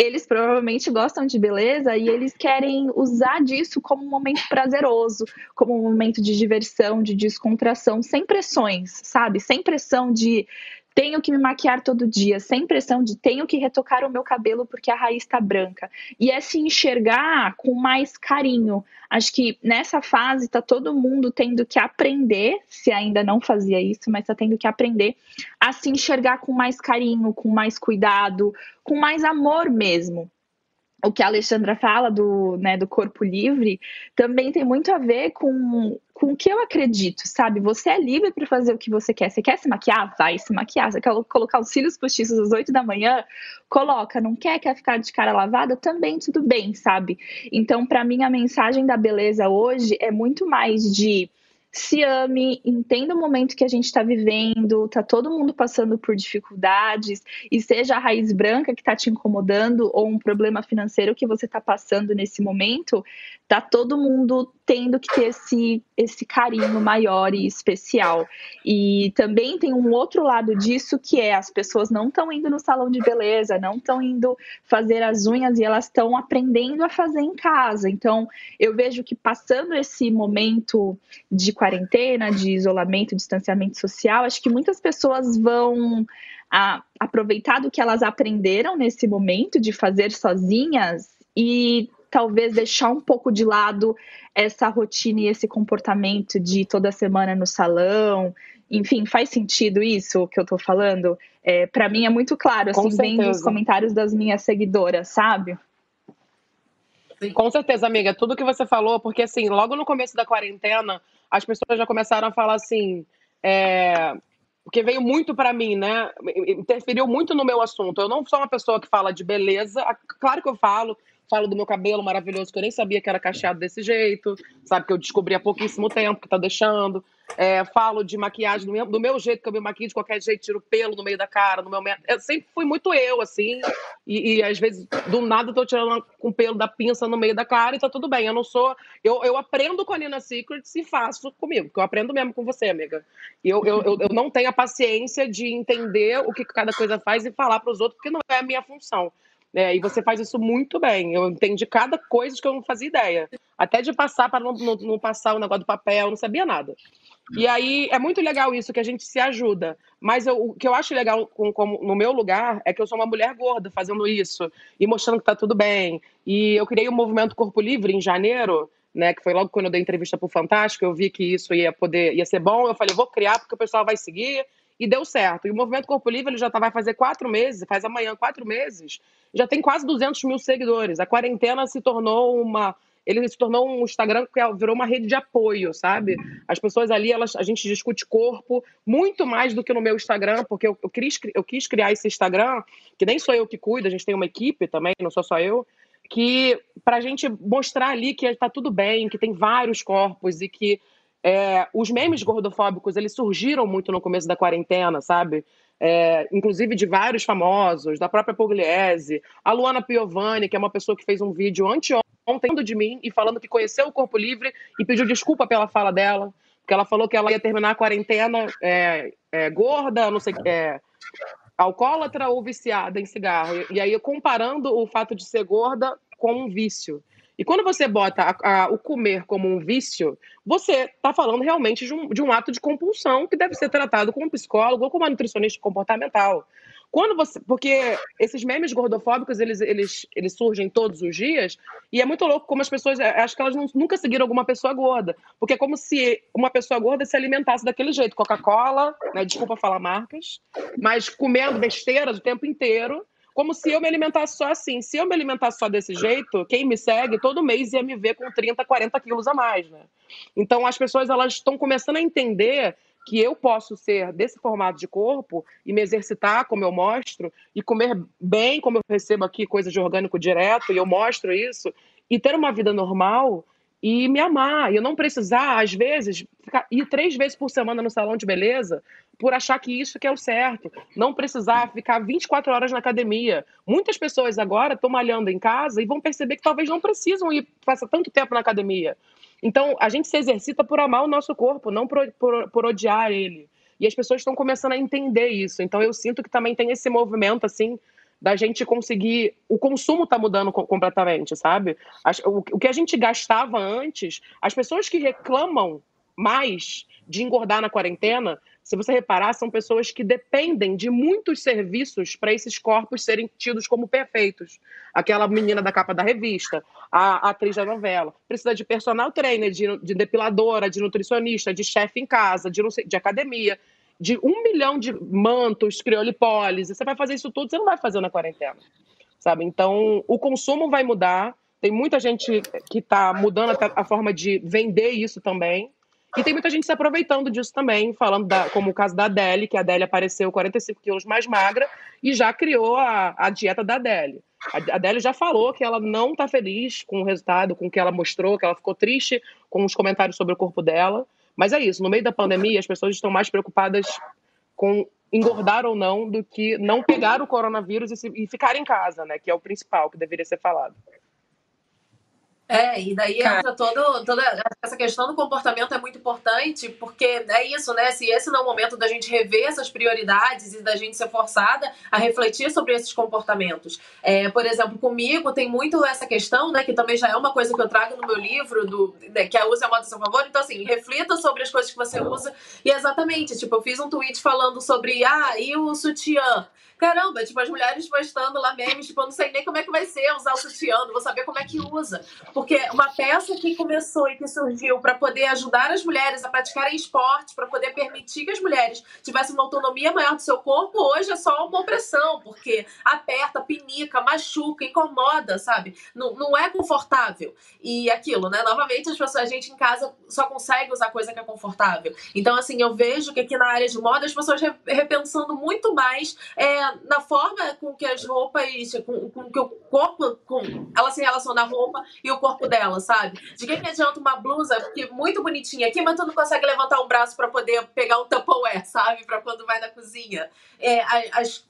eles provavelmente gostam de beleza e eles querem usar disso como um momento prazeroso, como um momento de diversão, de descontração, sem pressões, sabe? Sem pressão de tenho que me maquiar todo dia, sem pressão de tenho que retocar o meu cabelo porque a raiz está branca. E é se enxergar com mais carinho. Acho que nessa fase está todo mundo tendo que aprender, se ainda não fazia isso, mas está tendo que aprender a se enxergar com mais carinho, com mais cuidado, com mais amor mesmo o que a Alexandra fala do, né, do corpo livre também tem muito a ver com, com o que eu acredito, sabe? Você é livre para fazer o que você quer. Você quer se maquiar? Vai se maquiar. Você quer colocar os cílios postiços às 8 da manhã? Coloca. Não quer? Quer ficar de cara lavada? Também tudo bem, sabe? Então, para mim, a mensagem da beleza hoje é muito mais de se ame, entenda o momento que a gente está vivendo, tá todo mundo passando por dificuldades, e seja a raiz branca que está te incomodando ou um problema financeiro que você está passando nesse momento, tá todo mundo tendo que ter esse, esse carinho maior e especial. E também tem um outro lado disso que é as pessoas não estão indo no salão de beleza, não estão indo fazer as unhas e elas estão aprendendo a fazer em casa. Então, eu vejo que passando esse momento de quarentena, de isolamento, distanciamento social, acho que muitas pessoas vão a, aproveitar do que elas aprenderam nesse momento de fazer sozinhas e talvez deixar um pouco de lado essa rotina e esse comportamento de toda semana no salão. Enfim, faz sentido isso que eu tô falando? É, para mim é muito claro, assim, vendo os comentários das minhas seguidoras, sabe? Com certeza, amiga, tudo que você falou, porque assim, logo no começo da quarentena, as pessoas já começaram a falar assim, é, porque veio muito para mim, né? Interferiu muito no meu assunto. Eu não sou uma pessoa que fala de beleza, claro que eu falo, falo do meu cabelo maravilhoso, que eu nem sabia que era cacheado desse jeito, sabe? Que eu descobri há pouquíssimo tempo que tá deixando. É, falo de maquiagem do meu, do meu, jeito, que eu me maquio de qualquer jeito, tiro pelo no meio da cara, no meu. Eu sempre fui muito eu, assim, e, e às vezes do nada eu tô tirando com pelo da pinça no meio da cara e tá tudo bem. Eu não sou. Eu, eu aprendo com a Nina Secrets e faço comigo, porque eu aprendo mesmo com você, amiga. Eu, eu, eu, eu não tenho a paciência de entender o que cada coisa faz e falar para os outros, porque não é a minha função. É, e você faz isso muito bem. Eu entendi cada coisa que eu não fazia ideia. Até de passar para não, não, não, passar o negócio do papel, não sabia nada. E aí é muito legal isso, que a gente se ajuda. Mas eu, o que eu acho legal com, com, no meu lugar é que eu sou uma mulher gorda fazendo isso e mostrando que tá tudo bem. E eu criei o um movimento Corpo Livre em janeiro, né? Que foi logo quando eu dei entrevista pro Fantástico, eu vi que isso ia poder ia ser bom. Eu falei, vou criar porque o pessoal vai seguir e deu certo. E o Movimento Corpo Livre ele já tá, vai fazer quatro meses, faz amanhã quatro meses, já tem quase 200 mil seguidores. A quarentena se tornou uma ele se tornou um Instagram que virou uma rede de apoio, sabe? As pessoas ali, elas, a gente discute corpo muito mais do que no meu Instagram, porque eu, eu, quis, eu quis criar esse Instagram, que nem sou eu que cuido, a gente tem uma equipe também, não sou só eu, que para a gente mostrar ali que está tudo bem, que tem vários corpos e que é, os memes gordofóbicos eles surgiram muito no começo da quarentena, sabe? É, inclusive de vários famosos, da própria Pugliese, a Luana Piovani, que é uma pessoa que fez um vídeo anteontem de mim e falando que conheceu o Corpo Livre e pediu desculpa pela fala dela, porque ela falou que ela ia terminar a quarentena é, é gorda, não sei, é, alcoólatra ou viciada em cigarro. E, e aí comparando o fato de ser gorda com um vício. E quando você bota a, a, o comer como um vício, você está falando realmente de um, de um, ato de compulsão que deve ser tratado com um psicólogo ou com uma nutricionista comportamental. Quando você, porque esses memes gordofóbicos eles, eles, eles surgem todos os dias e é muito louco como as pessoas acho que elas nunca seguiram alguma pessoa gorda, porque é como se uma pessoa gorda se alimentasse daquele jeito, Coca-Cola, né, desculpa falar marcas, mas comendo besteira o tempo inteiro como se eu me alimentasse só assim. Se eu me alimentasse só desse jeito, quem me segue todo mês ia me ver com 30, 40 quilos a mais, né? Então as pessoas elas estão começando a entender que eu posso ser desse formato de corpo e me exercitar como eu mostro e comer bem como eu recebo aqui coisa de orgânico direto e eu mostro isso e ter uma vida normal e me amar. E eu não precisar, às vezes, ficar, ir três vezes por semana no salão de beleza por achar que isso que é o certo. Não precisar ficar 24 horas na academia. Muitas pessoas agora estão malhando em casa e vão perceber que talvez não precisam ir passar tanto tempo na academia. Então, a gente se exercita por amar o nosso corpo, não por, por, por odiar ele. E as pessoas estão começando a entender isso. Então, eu sinto que também tem esse movimento, assim, da gente conseguir. O consumo está mudando completamente, sabe? O que a gente gastava antes, as pessoas que reclamam mais de engordar na quarentena, se você reparar, são pessoas que dependem de muitos serviços para esses corpos serem tidos como perfeitos. Aquela menina da capa da revista, a, a atriz da novela, precisa de personal trainer, de, de depiladora, de nutricionista, de chefe em casa, de, de academia de um milhão de mantos, criolipólise, você vai fazer isso tudo, você não vai fazer na quarentena, sabe? Então, o consumo vai mudar, tem muita gente que está mudando a, a, forma de vender isso também, e tem muita gente se aproveitando disso também, falando da, como o caso da Adele, que a Adele apareceu 45 quilos mais magra e já criou a, a dieta da Adele. A Adele já falou que ela não está feliz com o resultado, com o que ela mostrou, que ela ficou triste com os comentários sobre o corpo dela. Mas é isso, no meio da pandemia, as pessoas estão mais preocupadas com engordar ou não do que não pegar o coronavírus e, se, e ficar em casa, né? Que é o principal que deveria ser falado. É, e daí entra todo, toda essa questão do comportamento é muito importante, porque é isso, né? Se esse não é o momento da gente rever essas prioridades e da gente ser forçada a refletir sobre esses comportamentos. É, por exemplo, comigo tem muito essa questão, né? Que também já é uma coisa que eu trago no meu livro, do, né, que a usa a moda a seu favor. Então, assim, reflita sobre as coisas que você usa. E exatamente, tipo, eu fiz um tweet falando sobre, ah, e o sutiã? Caramba, tipo, as mulheres postando lá memes, tipo, eu não sei nem como é que vai ser usar o sutiã, não vou saber como é que usa. Porque uma peça que começou e que surgiu para poder ajudar as mulheres a praticarem esportes, para poder permitir que as mulheres tivessem uma autonomia maior do seu corpo, hoje é só uma opressão, porque aperta, pinica, machuca, incomoda, sabe? Não, não é confortável. E aquilo, né? Novamente, as pessoas, a gente em casa só consegue usar coisa que é confortável. Então, assim, eu vejo que aqui na área de moda as pessoas repensando muito mais. É, na, forma com que as roupas, com, com que o corpo, com, ela se relaciona a roupa e o corpo dela, sabe? De que, adianta uma blusa que muito bonitinha aqui, mas tu não consegue levantar um braço para poder pegar um Tupperware, sabe? Para quando vai na cozinha. É, as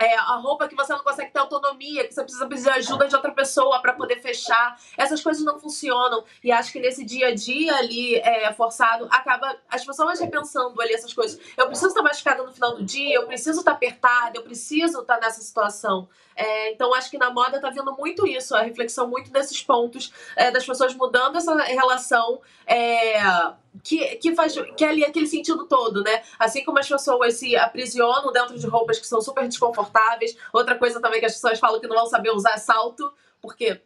é, a roupa que você não consegue ter autonomia, que você precisa pedir ajuda de outra pessoa para poder fechar. Essas coisas não funcionam. E acho que nesse dia a dia ali, é, forçado, acaba as pessoas repensando ali essas coisas. Eu preciso estar machucada no final do dia, eu preciso estar apertada, eu preciso estar nessa situação. É, então, acho que na moda tá vindo muito isso, a reflexão muito desses pontos, é, das pessoas mudando essa relação. Que, que faz que é ali aquele sentido todo, né? Assim como as pessoas se aprisionam dentro de roupas que são super desconfortáveis. Outra coisa também que as pessoas falam que não vão saber usar é salto, porque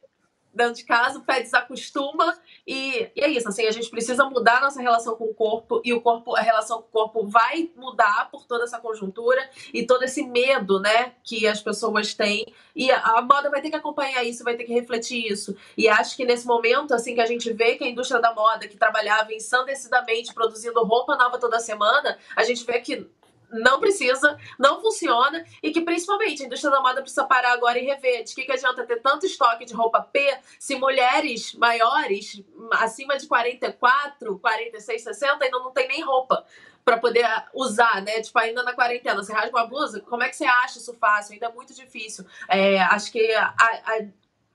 dentro de casa, o pé desacostuma e, e, é isso, assim, a gente precisa mudar a nossa relação com o corpo e o corpo, a relação com o corpo vai mudar por toda essa conjuntura e todo esse medo, né, que as pessoas têm. E a, a moda vai ter que acompanhar isso, vai ter que refletir isso. E acho que nesse momento, assim, que a gente vê que a indústria da moda que trabalhava ensandecidamente produzindo roupa nova toda semana, a gente vê que não precisa, não funciona e que principalmente a indústria da moda precisa parar agora e rever. De que, que adianta ter tanto estoque de roupa P se mulheres maiores, acima de 44, 46, 60, ainda não tem nem roupa para poder usar, né? Tipo, ainda na quarentena, você rasga uma blusa, como é que você acha isso fácil? Ainda é muito difícil. É, acho que a, a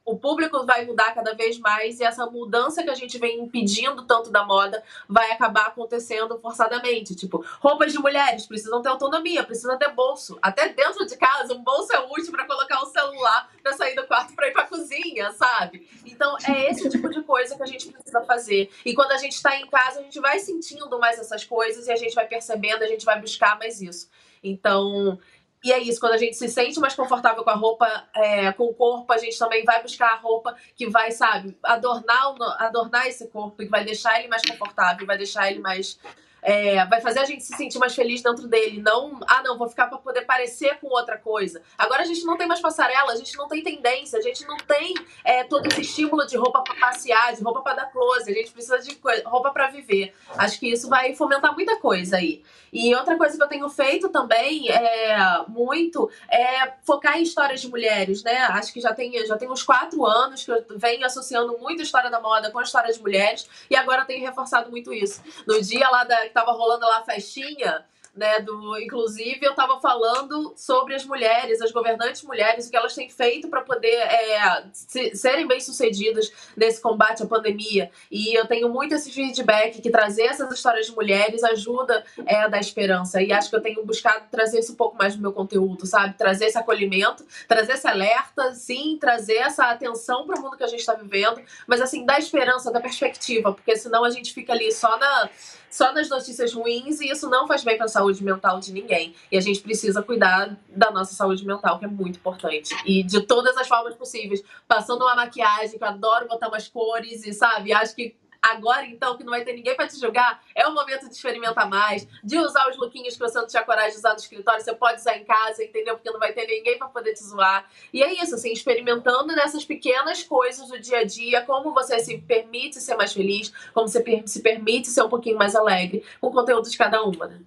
o público vai mudar cada vez mais e essa mudança que a gente vem impedindo tanto da moda vai acabar acontecendo forçadamente. Tipo, roupas de mulheres precisam ter autonomia, precisam ter bolso. Até dentro de casa, um bolso é útil para colocar o celular para sair do quarto para ir para cozinha, sabe? Então, é esse tipo de coisa que a gente precisa fazer. E quando a gente está em casa, a gente vai sentindo mais essas coisas e a gente vai percebendo, a gente vai buscar mais isso. Então, e é isso, quando a gente se sente mais confortável com a roupa, é, com o corpo, a gente também vai buscar a roupa que vai, sabe, adornar, adornar esse corpo, que vai deixar ele mais confortável, vai deixar ele mais é, vai fazer a gente se sentir mais feliz dentro dele. Não, ah, não, vou ficar para poder parecer com outra coisa. Agora a gente não tem mais passarela, a gente não tem tendência, a gente não tem é, todo esse estímulo de roupa para passear, de roupa para dar close. A gente precisa de roupa para viver. Acho que isso vai fomentar muita coisa aí. E outra coisa que eu tenho feito também é muito é focar em histórias de mulheres, né? Acho que já tem, já tem uns quatro anos que eu venho associando muito a história da moda com a história de mulheres e agora tenho reforçado muito isso. No dia lá da tava rolando lá a festinha, né, do inclusive eu estava falando sobre as mulheres, as governantes mulheres, o que elas têm feito para poder é, se, serem bem sucedidas nesse combate à pandemia. E eu tenho muito esse feedback que trazer essas histórias de mulheres ajuda é, a dar esperança. E acho que eu tenho buscado trazer isso um pouco mais no meu conteúdo, sabe? Trazer esse acolhimento, trazer esse alerta, sim, trazer essa atenção para o mundo que a gente está vivendo, mas assim, dar esperança, dar perspectiva, porque senão a gente fica ali só na só nas notícias ruins e isso não faz bem para a mental de ninguém. E a gente precisa cuidar da nossa saúde mental, que é muito importante. E de todas as formas possíveis. Passando uma maquiagem, que eu adoro botar umas cores e, sabe, acho que Agora, então, que não vai ter ninguém para te julgar, é o momento de experimentar mais, de usar os lookinhos que você não tinha coragem de usar no escritório, você pode usar em casa, entendeu? Porque não vai ter ninguém para poder te zoar. E é isso, assim, experimentando nessas pequenas coisas do dia a dia, como você se permite ser mais feliz, como você se permite ser um pouquinho mais alegre, com o conteúdo de cada uma, né?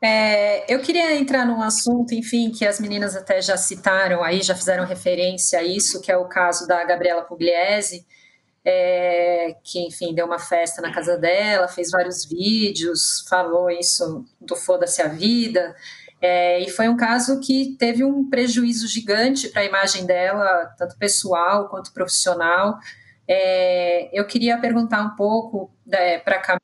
É, eu queria entrar num assunto, enfim, que as meninas até já citaram aí, já fizeram referência a isso, que é o caso da Gabriela Pugliese, é, que, enfim, deu uma festa na casa dela, fez vários vídeos, falou isso do Foda-se a Vida. É, e foi um caso que teve um prejuízo gigante para a imagem dela, tanto pessoal quanto profissional. É, eu queria perguntar um pouco né, para a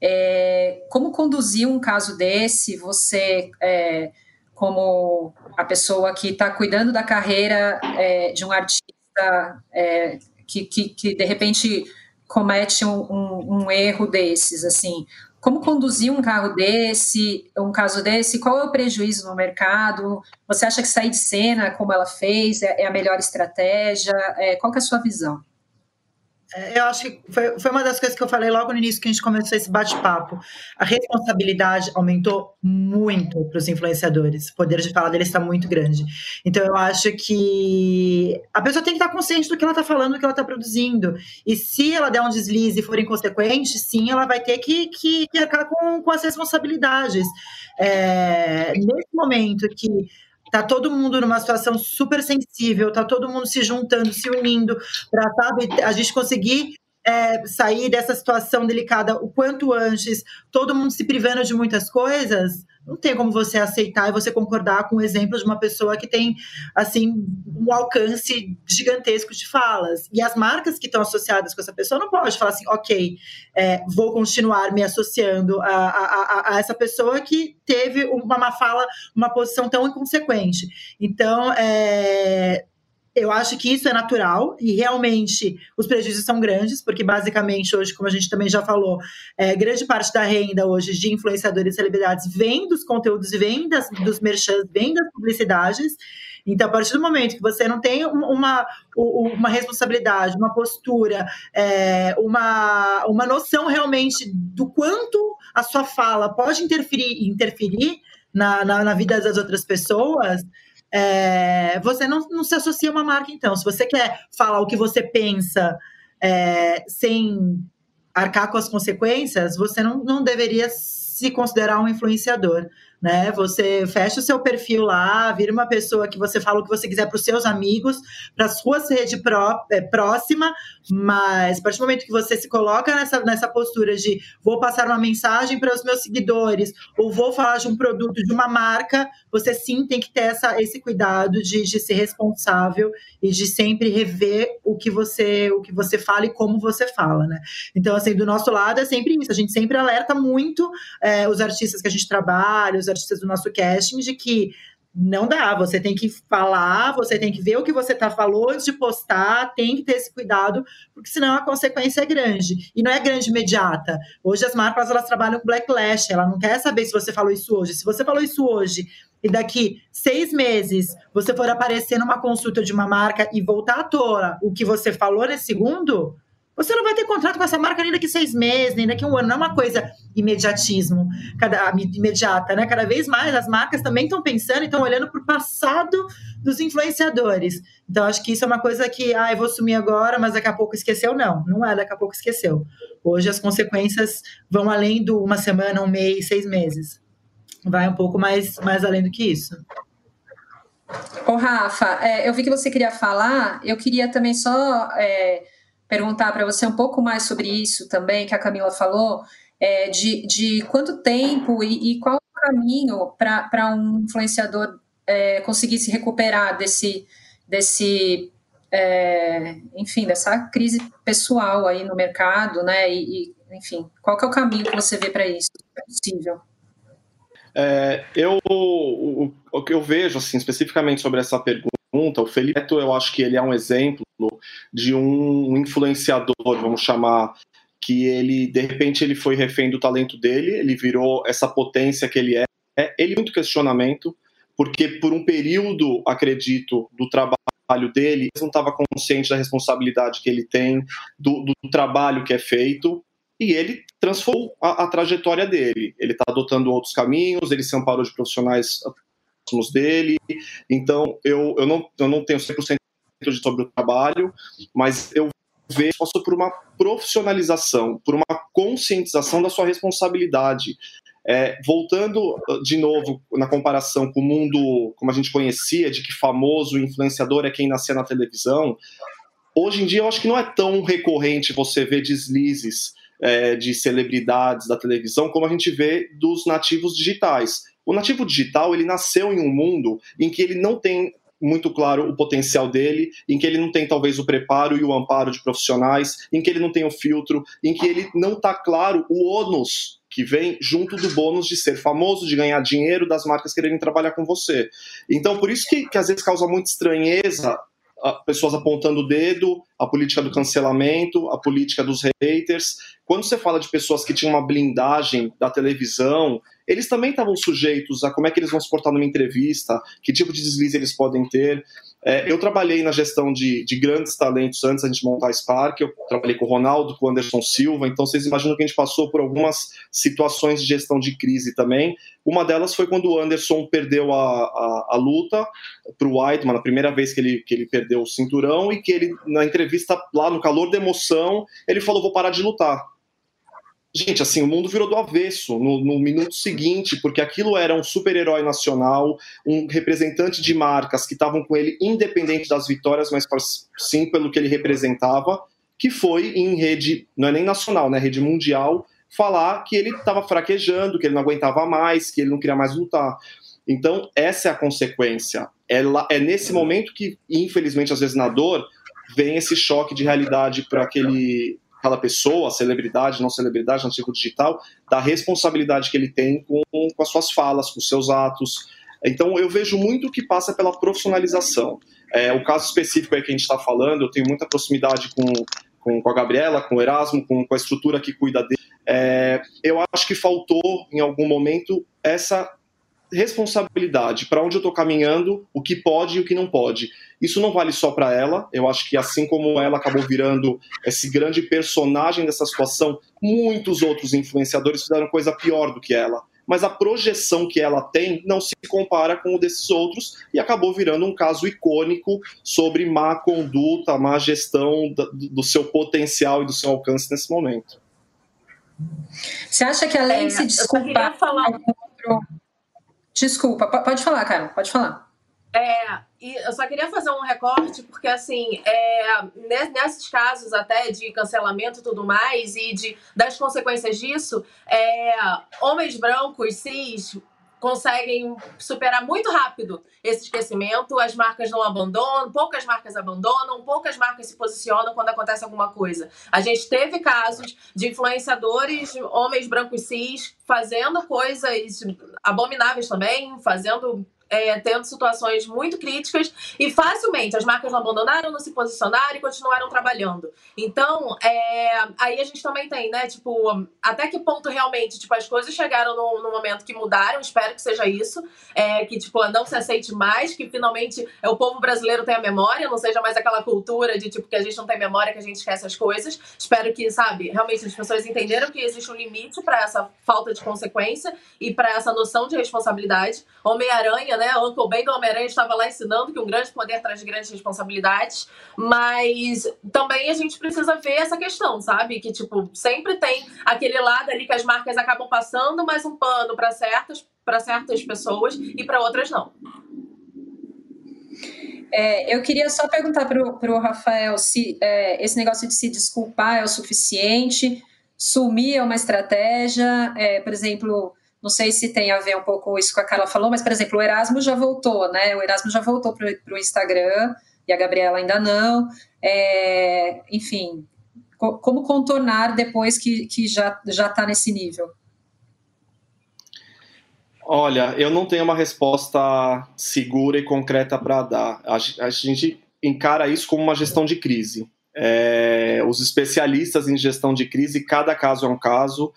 é, como conduzir um caso desse? Você, é, como a pessoa que está cuidando da carreira é, de um artista é, que, que, que de repente comete um, um, um, erro desses, assim, como conduzir um carro desse, um caso desse, qual é o prejuízo no mercado? Você acha que sair de cena, como ela fez, é, é a melhor estratégia? É, qual é a sua visão? É, eu acho que foi, foi uma das coisas que eu falei logo no início que a gente começou esse bate-papo. A responsabilidade aumentou muito para os influenciadores. O poder de fala deles está muito grande. Então, eu acho que a pessoa tem que estar consciente do que ela está falando, do que ela está produzindo. E se ela der um deslize e for inconsequente, sim, ela vai ter que, que, que arcar com, com as responsabilidades. É, nesse momento que Tá todo mundo numa situação super sensível, tá todo mundo se juntando, se unindo para, sabe, a gente conseguir é, sair dessa situação delicada o quanto antes, todo mundo se privando de muitas coisas não tem como você aceitar e você concordar com o exemplo de uma pessoa que tem assim um alcance gigantesco de falas. E as marcas que estão associadas com essa pessoa não pode falar assim, ok, é, vou continuar me associando a, a, a, a, essa pessoa que teve uma, uma fala, uma posição tão inconsequente. Então, é, eu acho que isso é natural e realmente os prejuízos são grandes, porque basicamente hoje, como a gente também já falou, é, grande parte da renda hoje de influenciadores e celebridades vem dos conteúdos, vem das, dos merchants, vem das publicidades. Então, a partir do momento que você não tem uma, uma responsabilidade, uma postura, é, uma, uma noção realmente do quanto a sua fala pode interferir, interferir na, na, na vida das outras pessoas, é, você não, não se associa a uma marca, então. Se você quer falar o que você pensa é, sem arcar com as consequências, você não, não deveria se considerar um influenciador né? Você fecha o seu perfil lá, vira uma pessoa que você fala o que você quiser para os seus amigos, para a sua rede pró é, próxima, mas a partir do momento que você se coloca nessa, nessa postura de vou passar uma mensagem para os meus seguidores, ou vou falar de um produto, de uma marca, você sim tem que ter essa, esse cuidado de, de ser responsável e de sempre rever o que você o que você fala e como você fala, né? Então, assim, do nosso lado é sempre isso, a gente sempre alerta muito é, os artistas que a gente trabalha, os artistas do nosso casting de que não dá, você tem que falar, você tem que ver o que você tá falou antes de postar, tem que ter esse cuidado, porque senão a consequência é grande. E não é grande imediata. Hoje as marcas elas trabalham com backlash, ela não quer saber se você falou isso hoje. Se você falou isso hoje e daqui seis meses você for aparecer numa consulta de uma marca e voltar à toa o que você falou nesse segundo, você não vai ter contrato com essa marca nem daqui seis meses, nem daqui um ano. Não é uma coisa imediatismo, cada, imediata, né? Cada vez mais as marcas também estão pensando e estão olhando para o passado dos influenciadores. Então, acho que isso é uma coisa que, ah, eu vou sumir agora, mas daqui a pouco esqueceu. Não, não é daqui a pouco esqueceu. Hoje as consequências vão além de uma semana, um mês, seis meses. Vai um pouco mais, mais além do que isso. Ô, Rafa, é, eu vi que você queria falar, eu queria também só. É perguntar para você um pouco mais sobre isso também, que a Camila falou, é, de, de quanto tempo e, e qual o caminho para um influenciador é, conseguir se recuperar desse, desse é, enfim, dessa crise pessoal aí no mercado, né? E, e enfim, qual é o caminho que você vê para isso? É possível? É, eu, o, o, que eu vejo, assim, especificamente sobre essa pergunta, o Felipe, eu acho que ele é um exemplo de um influenciador, vamos chamar, que ele, de repente, ele foi refém do talento dele, ele virou essa potência que ele é. Ele muito questionamento, porque por um período, acredito, do trabalho dele, ele não estava consciente da responsabilidade que ele tem, do, do trabalho que é feito, e ele transformou a, a trajetória dele. Ele está adotando outros caminhos, ele se amparou de profissionais próximos dele. Então, eu, eu, não, eu não tenho 100% sobre o trabalho, mas eu vejo passou por uma profissionalização, por uma conscientização da sua responsabilidade. É, voltando uh, de novo na comparação com o mundo como a gente conhecia, de que famoso influenciador é quem nascia na televisão, hoje em dia eu acho que não é tão recorrente você ver deslizes é, de celebridades da televisão como a gente vê dos nativos digitais. O nativo digital ele nasceu em um mundo em que ele não tem muito claro o potencial dele, em que ele não tem talvez o preparo e o amparo de profissionais, em que ele não tem o filtro, em que ele não está claro o ônus que vem junto do bônus de ser famoso, de ganhar dinheiro, das marcas quererem trabalhar com você. Então, por isso que, que às vezes causa muita estranheza pessoas apontando o dedo, a política do cancelamento, a política dos haters. Quando você fala de pessoas que tinham uma blindagem da televisão, eles também estavam sujeitos a como é que eles vão se portar numa entrevista, que tipo de deslize eles podem ter. É, eu trabalhei na gestão de, de, grandes talentos antes da gente montar a Spark, eu trabalhei com o Ronaldo, com o Anderson Silva, então vocês imaginam que a gente passou por algumas situações de gestão de crise também. Uma delas foi quando o Anderson perdeu a, a, a luta para o Weidman, na primeira vez que ele, que ele perdeu o cinturão, e que ele, na entrevista lá no calor da emoção, ele falou: vou parar de lutar. Gente, assim, o mundo virou do avesso no, no minuto seguinte, porque aquilo era um super-herói nacional, um representante de marcas que estavam com ele, independente das vitórias, mas sim pelo que ele representava, que foi em rede, não é nem nacional, né, rede mundial, falar que ele estava fraquejando, que ele não aguentava mais, que ele não queria mais lutar. Então, essa é a consequência. É, é nesse momento que, infelizmente, às vezes na dor, vem esse choque de realidade para aquele aquela pessoa, celebridade, não celebridade, nativo digital, da responsabilidade que ele tem com, com as suas falas, com os seus atos. Então, eu vejo muito que passa pela profissionalização. É, o caso específico aí que a gente está falando, eu tenho muita proximidade com, com, com, a Gabriela, com o Erasmo, com, com a estrutura que cuida dele. É, eu acho que faltou, em algum momento, essa responsabilidade para onde eu estou caminhando, o que pode e o que não pode. Isso não vale só para ela. Eu acho que assim como ela acabou virando esse grande personagem dessa situação, muitos outros influenciadores fizeram coisa pior do que ela. Mas a projeção que ela tem não se compara com o desses outros e acabou virando um caso icônico sobre má conduta, má gestão do seu potencial e do seu alcance nesse momento. Você acha que além é, de se desculpar falar... Desculpa, pode falar, cara, pode falar. É, e eu só queria fazer um recorte, porque assim, é, nesses casos até de cancelamento e tudo mais, e de, das consequências disso, é, homens brancos, cis, conseguem superar muito rápido esse esquecimento. As marcas não abandonam, poucas marcas abandonam, poucas marcas se posicionam quando acontece alguma coisa. A gente teve casos de influenciadores, homens brancos cis, fazendo coisas abomináveis também, fazendo é, tendo situações muito críticas e facilmente as marcas não abandonaram, não se posicionaram e continuaram trabalhando. Então, é, aí a gente também tem, né, tipo, até que ponto realmente, tipo, as coisas chegaram no, no momento que mudaram, espero que seja isso, é, que, tipo, não se aceite mais, que finalmente é, o povo brasileiro tenha memória, não seja mais aquela cultura de, tipo, que a gente não tem memória, que a gente esquece as coisas. Espero que, sabe, realmente as pessoas entenderam que existe um limite para essa falta de consequência e para essa noção de responsabilidade. Homem-Aranha né? O Uncle Ben do Homem-Aranha estava lá ensinando que um grande poder traz grandes responsabilidades, mas também a gente precisa ver essa questão, sabe? Que, tipo, sempre tem aquele lado ali que as marcas acabam passando mais um pano para certas, certas pessoas e para outras não. É, eu queria só perguntar para o Rafael se é, esse negócio de se desculpar é o suficiente, sumir é uma estratégia, é, por exemplo, não sei se tem a ver um pouco isso que a Carla falou, mas, por exemplo, o Erasmo já voltou, né? O Erasmo já voltou para o Instagram e a Gabriela ainda não. É, enfim, co como contornar depois que, que já está nesse nível? Olha, eu não tenho uma resposta segura e concreta para dar. A, a, gente encara isso como uma gestão de crise. É, os especialistas em gestão de crise, cada caso é um caso,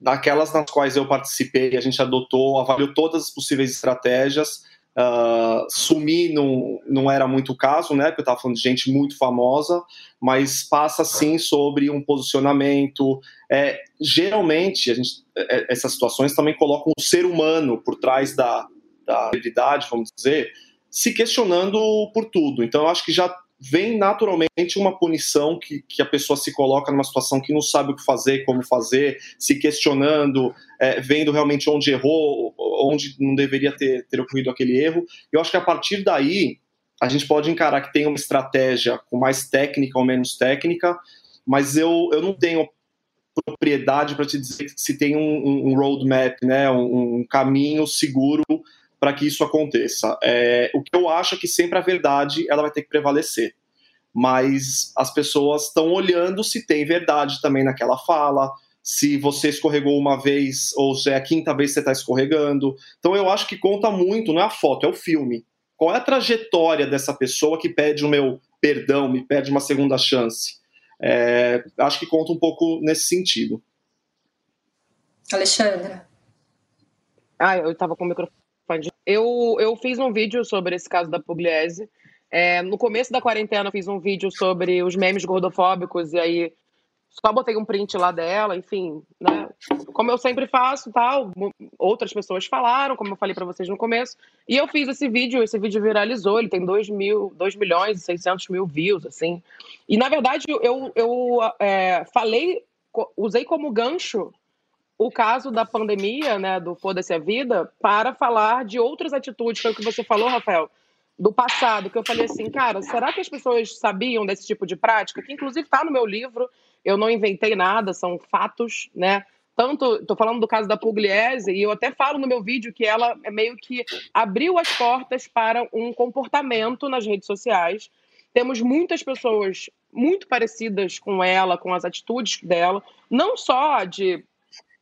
Daquelas nas quais eu participei, a gente adotou, avaliou todas as possíveis estratégias. Uh, sumir não, não era muito o caso, né? Porque eu estava falando de gente muito famosa, mas passa sim sobre um posicionamento. É, geralmente, a gente, é, essas situações também colocam o ser humano por trás da, da realidade, vamos dizer, se questionando por tudo. Então, eu acho que já vem naturalmente uma punição que, que a pessoa se coloca numa situação que não sabe o que fazer, como fazer, se questionando, é, vendo realmente onde errou, onde não deveria ter, ter ocorrido aquele erro. Eu acho que a partir daí a gente pode encarar que tem uma estratégia com mais técnica ou menos técnica, mas eu, eu não tenho propriedade para te dizer se tem um, um roadmap, né, um, um caminho seguro para que isso aconteça. É, o que eu acho é que sempre a verdade ela vai ter que prevalecer. Mas as pessoas estão olhando se tem verdade também naquela fala, se você escorregou uma vez ou se é a quinta vez que você está escorregando. Então eu acho que conta muito, não é a foto, é o filme. Qual é a trajetória dessa pessoa que pede o meu perdão, me pede uma segunda chance? É, acho que conta um pouco nesse sentido. Alexandra. Ah, eu estava com o microfone eu, eu fiz um vídeo sobre esse caso da Pugliese. É, no começo da quarentena, eu fiz um vídeo sobre os memes gordofóbicos, e aí só botei um print lá dela, enfim, né? Como eu sempre faço, tal. Outras pessoas falaram, como eu falei para vocês no começo. E eu fiz esse vídeo, esse vídeo viralizou, ele tem 2 mil, 2 milhões e 600 mil views, assim. E na verdade eu, eu é, falei, usei como gancho o caso da pandemia, né, do Foda-se a Vida, para falar de outras atitudes, foi o que você falou, Rafael, do passado, que eu falei assim, cara, será que as pessoas sabiam desse tipo de prática? Que inclusive está no meu livro, eu não inventei nada, são fatos, né? Tanto, estou falando do caso da Pugliese, e eu até falo no meu vídeo que ela é meio que abriu as portas para um comportamento nas redes sociais. Temos muitas pessoas muito parecidas com ela, com as atitudes dela, não só de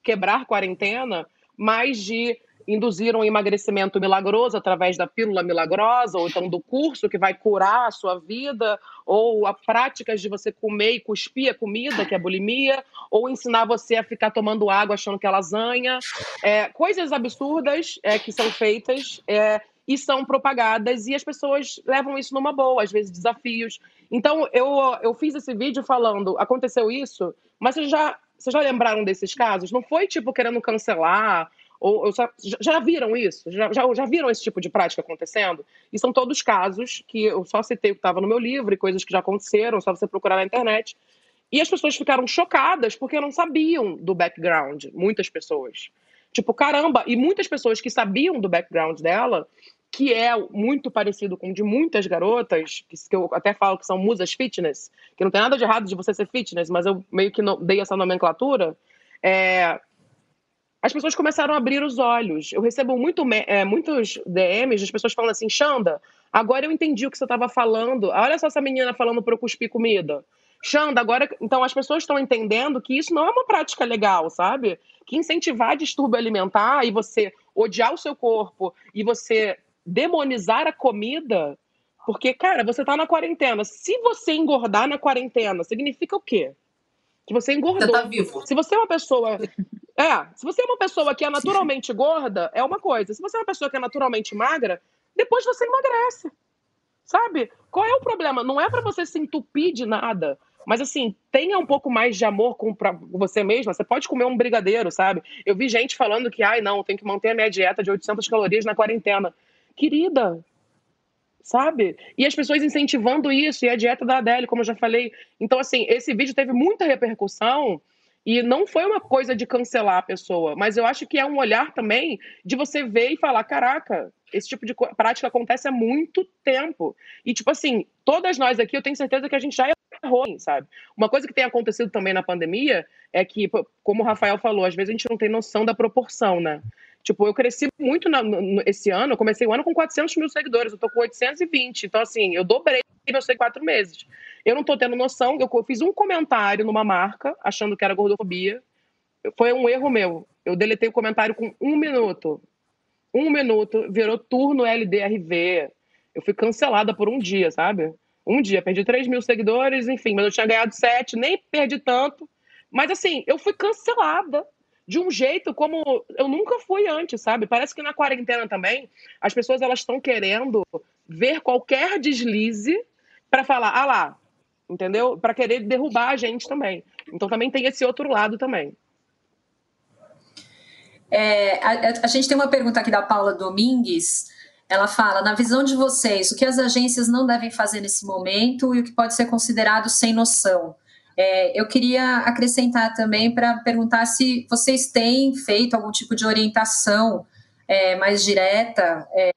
quebrar quarentena, mas de induziram um emagrecimento milagroso através da pílula milagrosa, ou então do curso que vai curar a sua vida, ou a práticas de você comer e cuspir a comida, que é bulimia, ou ensinar você a ficar tomando água achando que é lasanha. É, coisas absurdas é, que são feitas é, e são propagadas, e as pessoas levam isso numa boa, às vezes desafios. Então, eu, eu fiz esse vídeo falando, aconteceu isso, mas vocês já, vocês já lembraram desses casos? Não foi tipo querendo cancelar ou, só, já viram isso? Já, já, já, viram esse tipo de prática acontecendo? E são todos casos que eu só citei o que estava no meu livro e coisas que já aconteceram, só você procurar na internet. E as pessoas ficaram chocadas porque não sabiam do background, muitas pessoas. Tipo, caramba, e muitas pessoas que sabiam do background dela, que é muito parecido com o de muitas garotas, que, eu até falo que são musas fitness, que não tem nada de errado de você ser fitness, mas eu meio que dei essa nomenclatura. É, as pessoas começaram a abrir os olhos. Eu recebo muito, é, muitos DMs das pessoas falando assim: Xanda, agora eu entendi o que você estava falando. Olha só essa menina falando para eu cuspir comida. Xanda, agora. Então as pessoas estão entendendo que isso não é uma prática legal, sabe? Que incentivar distúrbio alimentar e você odiar o seu corpo e você demonizar a comida. Porque, cara, você tá na quarentena. Se você engordar na quarentena, significa o quê? Que você engordou. Você tá vivo. Se você é uma pessoa é, se você é uma pessoa que é naturalmente gorda, é uma coisa. Se você é uma pessoa que é naturalmente magra, depois você emagrece. Sabe? Qual é o problema? Não é para você se entupir de nada. Mas assim, tenha um pouco mais de amor com pra você mesma. Você pode comer um brigadeiro, sabe? Eu vi gente falando que, ai, não, tem que manter a minha dieta de 800 calorias na quarentena. Querida, sabe? E as pessoas incentivando isso, e a dieta da Adele, como eu já falei. Então, assim, esse vídeo teve muita repercussão e não foi uma coisa de cancelar a pessoa, mas eu acho que é um olhar também de você ver e falar: caraca, esse tipo de prática acontece há muito tempo. E, tipo assim, todas nós aqui, eu tenho certeza que a gente já errou, sabe? Uma coisa que tem acontecido também na pandemia é que, como o Rafael falou, às vezes a gente não tem noção da proporção, né? Tipo, eu cresci muito na, no, esse ano, eu comecei o ano com 400 mil seguidores, eu tô com 820. Então, assim, eu dobrei meus quatro meses. Eu não tô tendo noção, eu fiz um comentário numa marca, achando que era gordofobia. Foi um erro meu. Eu deletei o comentário com um minuto. Um minuto, virou turno LDRV. Eu fui cancelada por um dia, sabe? Um dia, perdi 3 mil seguidores, enfim, mas eu tinha ganhado 7, nem perdi tanto. Mas assim, eu fui cancelada de um jeito como eu nunca fui antes, sabe? Parece que na quarentena também as pessoas elas estão querendo ver qualquer deslize para falar, ah lá, entendeu? Para querer derrubar a gente também. Então também tem esse outro lado também. É, a, a, gente tem uma pergunta aqui da Paula Domingues. Ela fala: na visão de vocês, o que as agências não devem fazer nesse momento e o que pode ser considerado sem noção? É, eu queria acrescentar também para perguntar se vocês têm feito algum tipo de orientação é, mais direta é,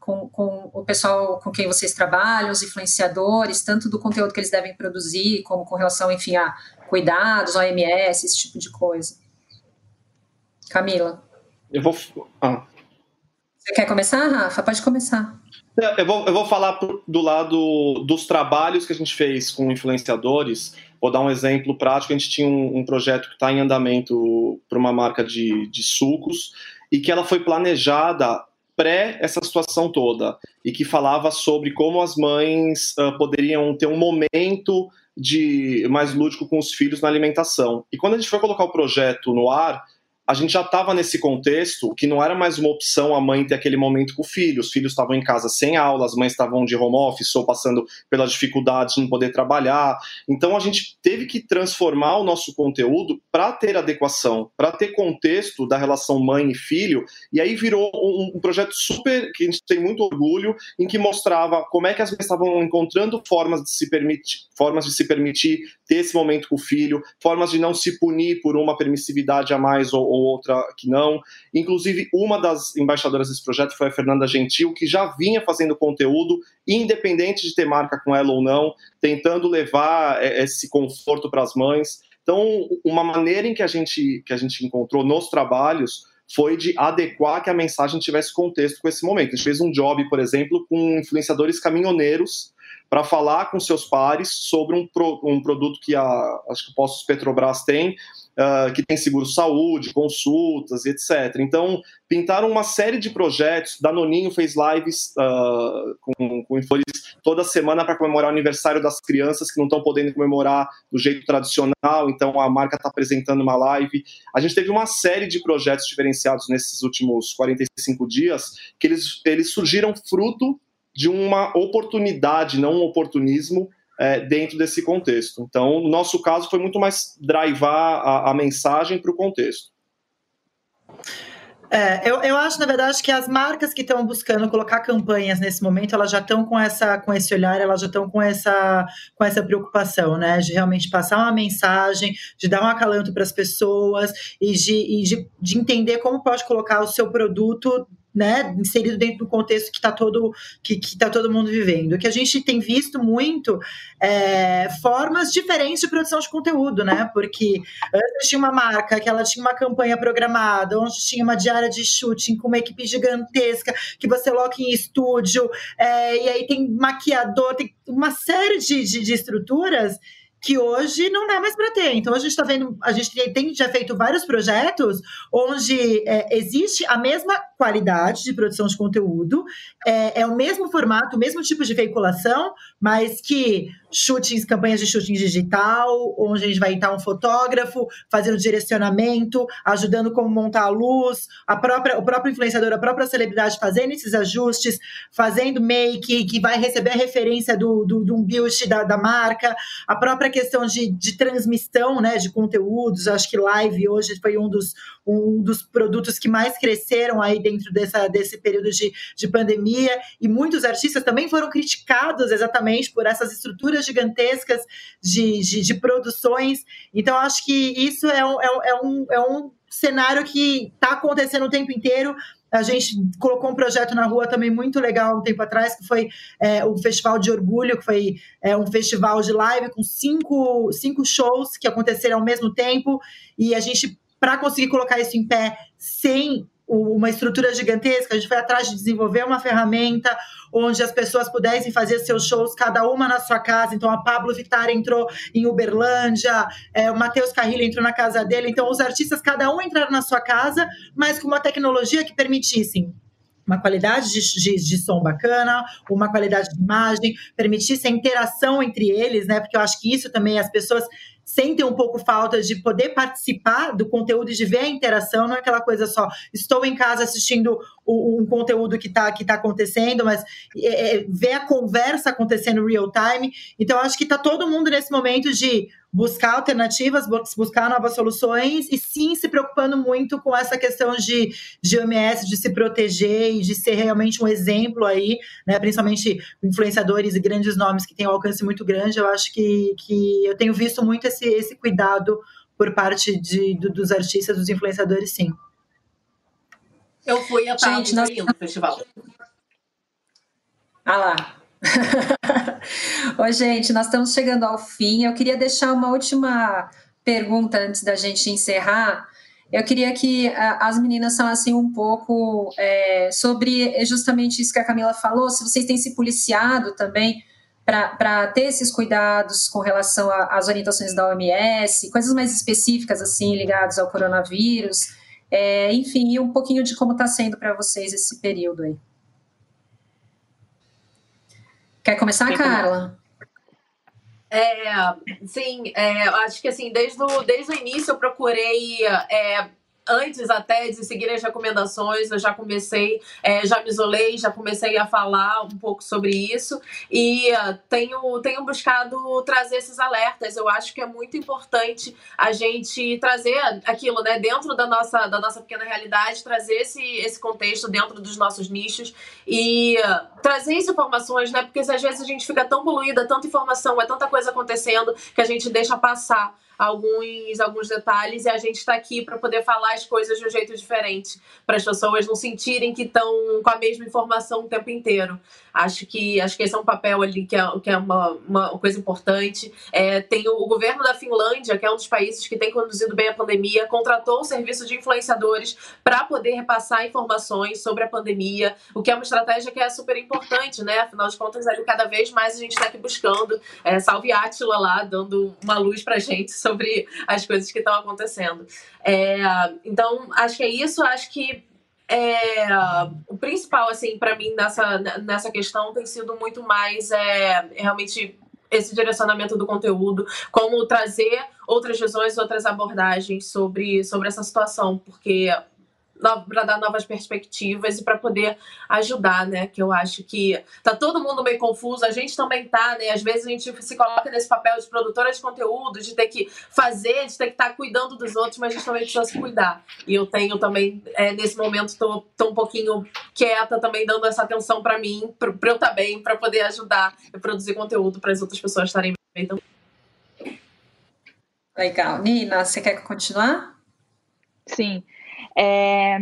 com, com, o pessoal com quem vocês trabalham, os influenciadores, tanto do conteúdo que eles devem produzir, como com relação, enfim, a cuidados, OMS, esse tipo de coisa. Camila. Eu vou. Ah. Você quer começar, Rafa? Pode começar. Eu vou, eu vou falar do lado dos trabalhos que a gente fez com influenciadores Vou dar um exemplo prático: a gente tinha um, um projeto que está em andamento para uma marca de, de sucos e que ela foi planejada pré essa situação toda e que falava sobre como as mães uh, poderiam ter um momento de mais lúdico com os filhos na alimentação. E quando a gente foi colocar o projeto no ar, a gente já estava nesse contexto que não era mais uma opção a mãe ter aquele momento com o filho. Os filhos estavam em casa sem aula, as mães estavam de home office ou passando pelas dificuldades de não poder trabalhar. Então a gente teve que transformar o nosso conteúdo para ter adequação, para ter contexto da relação mãe e filho. E aí virou um, um, projeto super que a gente tem muito orgulho, em que mostrava como é que as mães estavam encontrando formas de se permitir, formas de se permitir ter esse momento com o filho, formas de não se punir por uma permissividade a mais ou, ou outra que não. Inclusive, uma das embaixadoras desse projeto foi a Fernanda Gentil, que já vinha fazendo conteúdo, independente de ter marca com ela ou não, tentando levar é, esse conforto para as mães. Então, uma maneira em que a gente, que a gente encontrou nos trabalhos foi de adequar que a mensagem tivesse contexto com esse momento. A gente fez um job, por exemplo, com influenciadores caminhoneiros para falar com seus pares sobre um, pro, um produto que a, acho que o Postos Petrobras tem, uh, que tem seguro saúde, consultas, etc. Então, pintaram uma série de projetos. Danoninho fez lives uh, com, com influencers toda semana para comemorar o aniversário das crianças que não estão podendo comemorar do jeito tradicional, então a marca está apresentando uma live. A gente teve uma série de projetos diferenciados nesses últimos 45 dias que eles, eles surgiram fruto de uma oportunidade, não um oportunismo, é, dentro desse contexto. Então, no nosso caso, foi muito mais drivar a, a mensagem para o contexto. É, eu, eu acho, na verdade, que as marcas que estão buscando colocar campanhas nesse momento, elas já estão com, essa, com esse olhar, elas já estão com essa, com essa preocupação, né? De realmente passar uma mensagem, de dar um acalanto para as pessoas e, de, e de, de entender como pode colocar o seu produto né, inserido dentro do contexto que está todo que, que tá todo mundo vivendo. Que a gente tem visto muito é formas diferentes de produção de conteúdo, né? Porque antes tinha uma marca que ela tinha uma campanha programada, onde tinha uma diária de shooting com uma equipe gigantesca que você coloca em estúdio, é, e aí tem maquiador, tem uma série de, de, de estruturas que hoje não dá mais para ter. Então a gente está vendo, a gente tem já feito vários projetos onde é, existe a mesma qualidade de produção de conteúdo, é, é, o mesmo formato, o mesmo tipo de veiculação, mas que shootings, campanhas de shooting digital, onde a gente vai estar um fotógrafo fazendo direcionamento, ajudando como montar a luz, a própria, o próprio influenciador, a própria celebridade fazendo esses ajustes, fazendo make, que vai receber a referência do, do, do um build da, da marca, a própria questão de, de transmissão né, de conteúdos, acho que live hoje foi um dos, um dos produtos que mais cresceram aí dentro dessa, desse período de, de pandemia, e muitos artistas também foram criticados exatamente por essas estruturas gigantescas de, de, de produções. Então, acho que isso é um, é, é um, é um cenário que está acontecendo o tempo inteiro. A gente colocou um projeto na rua também muito legal um tempo atrás, que foi é, o Festival de Orgulho, que foi é, um festival de live com cinco, cinco shows que aconteceram ao mesmo tempo. E a gente, para conseguir colocar isso em pé sem uma estrutura gigantesca, a gente foi atrás de desenvolver uma ferramenta onde as pessoas pudessem fazer seus shows, cada uma na sua casa. Então, a Pablo Vittar entrou em Uberlândia, é, o Matheus Carrilho entrou na casa dele. Então, os artistas, cada um entraram na sua casa, mas com uma tecnologia que permitissem uma qualidade de, de, de, som bacana, uma qualidade de imagem, permitisse a interação entre eles, né? Porque eu acho que isso também as pessoas sentem um pouco falta de poder participar do conteúdo e de ver a interação, não é aquela coisa só, estou em casa assistindo um conteúdo que está que tá acontecendo, mas é, é, ver a conversa acontecendo real time. Então, acho que está todo mundo nesse momento de buscar alternativas, buscar novas soluções e sim se preocupando muito com essa questão de, de OMS, de se proteger e de ser realmente um exemplo aí, né? Principalmente influenciadores e grandes nomes que têm um alcance muito grande. Eu acho que, que eu tenho visto muito esse, esse cuidado por parte de, do, dos artistas, dos influenciadores, sim. Eu fui a Gente, nós... no festival. Ah lá. Oi, gente, nós estamos chegando ao fim. Eu queria deixar uma última pergunta antes da gente encerrar. Eu queria que as meninas falassem um pouco é, sobre justamente isso que a Camila falou, se vocês têm se policiado também para ter esses cuidados com relação às orientações da OMS, coisas mais específicas assim ligadas ao coronavírus, é, enfim, e um pouquinho de como está sendo para vocês esse período aí. Quer começar, Quer Carla? É, sim, é, acho que assim, desde o, desde o início eu procurei é, antes até de seguir as recomendações, eu já comecei, é, já me isolei, já comecei a falar um pouco sobre isso e uh, tenho, tenho buscado trazer esses alertas. Eu acho que é muito importante a gente trazer aquilo, né, dentro da nossa, da nossa pequena realidade, trazer esse, esse contexto dentro dos nossos nichos e uh, trazer essas informações, né, porque às vezes a gente fica tão poluída, tanta informação, é tanta coisa acontecendo que a gente deixa passar alguns, alguns detalhes e a gente está aqui para poder falar as coisas de um jeito diferente, para as pessoas não sentirem que estão com a mesma informação o tempo inteiro. Acho que, acho que esse é um papel ali que é, que é uma, uma coisa importante. É, tem o, o, governo da Finlândia, que é um dos países que tem conduzido bem a pandemia, contratou o serviço de influenciadores para poder repassar informações sobre a pandemia, o que é uma estratégia que é super importante, né? Afinal de contas, ali, cada vez mais a gente está aqui buscando. É, salve Átila lá, dando uma luz para gente sobre as coisas que estão acontecendo. É, então, acho que é isso. Acho que é, o principal, assim, para mim nessa, nessa questão tem sido muito mais é, realmente esse direcionamento do conteúdo, como trazer outras visões, outras abordagens sobre, sobre essa situação, porque para dar novas perspectivas e para poder ajudar, né? Que eu acho que tá todo mundo meio confuso, a gente também tá, né? Às vezes a gente se coloca nesse papel de produtora de conteúdo, de ter que fazer, de ter que estar tá cuidando dos outros, mas a gente também precisa se cuidar. E eu tenho também, é, nesse momento, tô, tô um pouquinho quieta também, dando essa atenção para mim, para eu estar tá bem, para poder ajudar e produzir conteúdo para as outras pessoas estarem bem também. Legal. Nina, você quer continuar? Sim. É,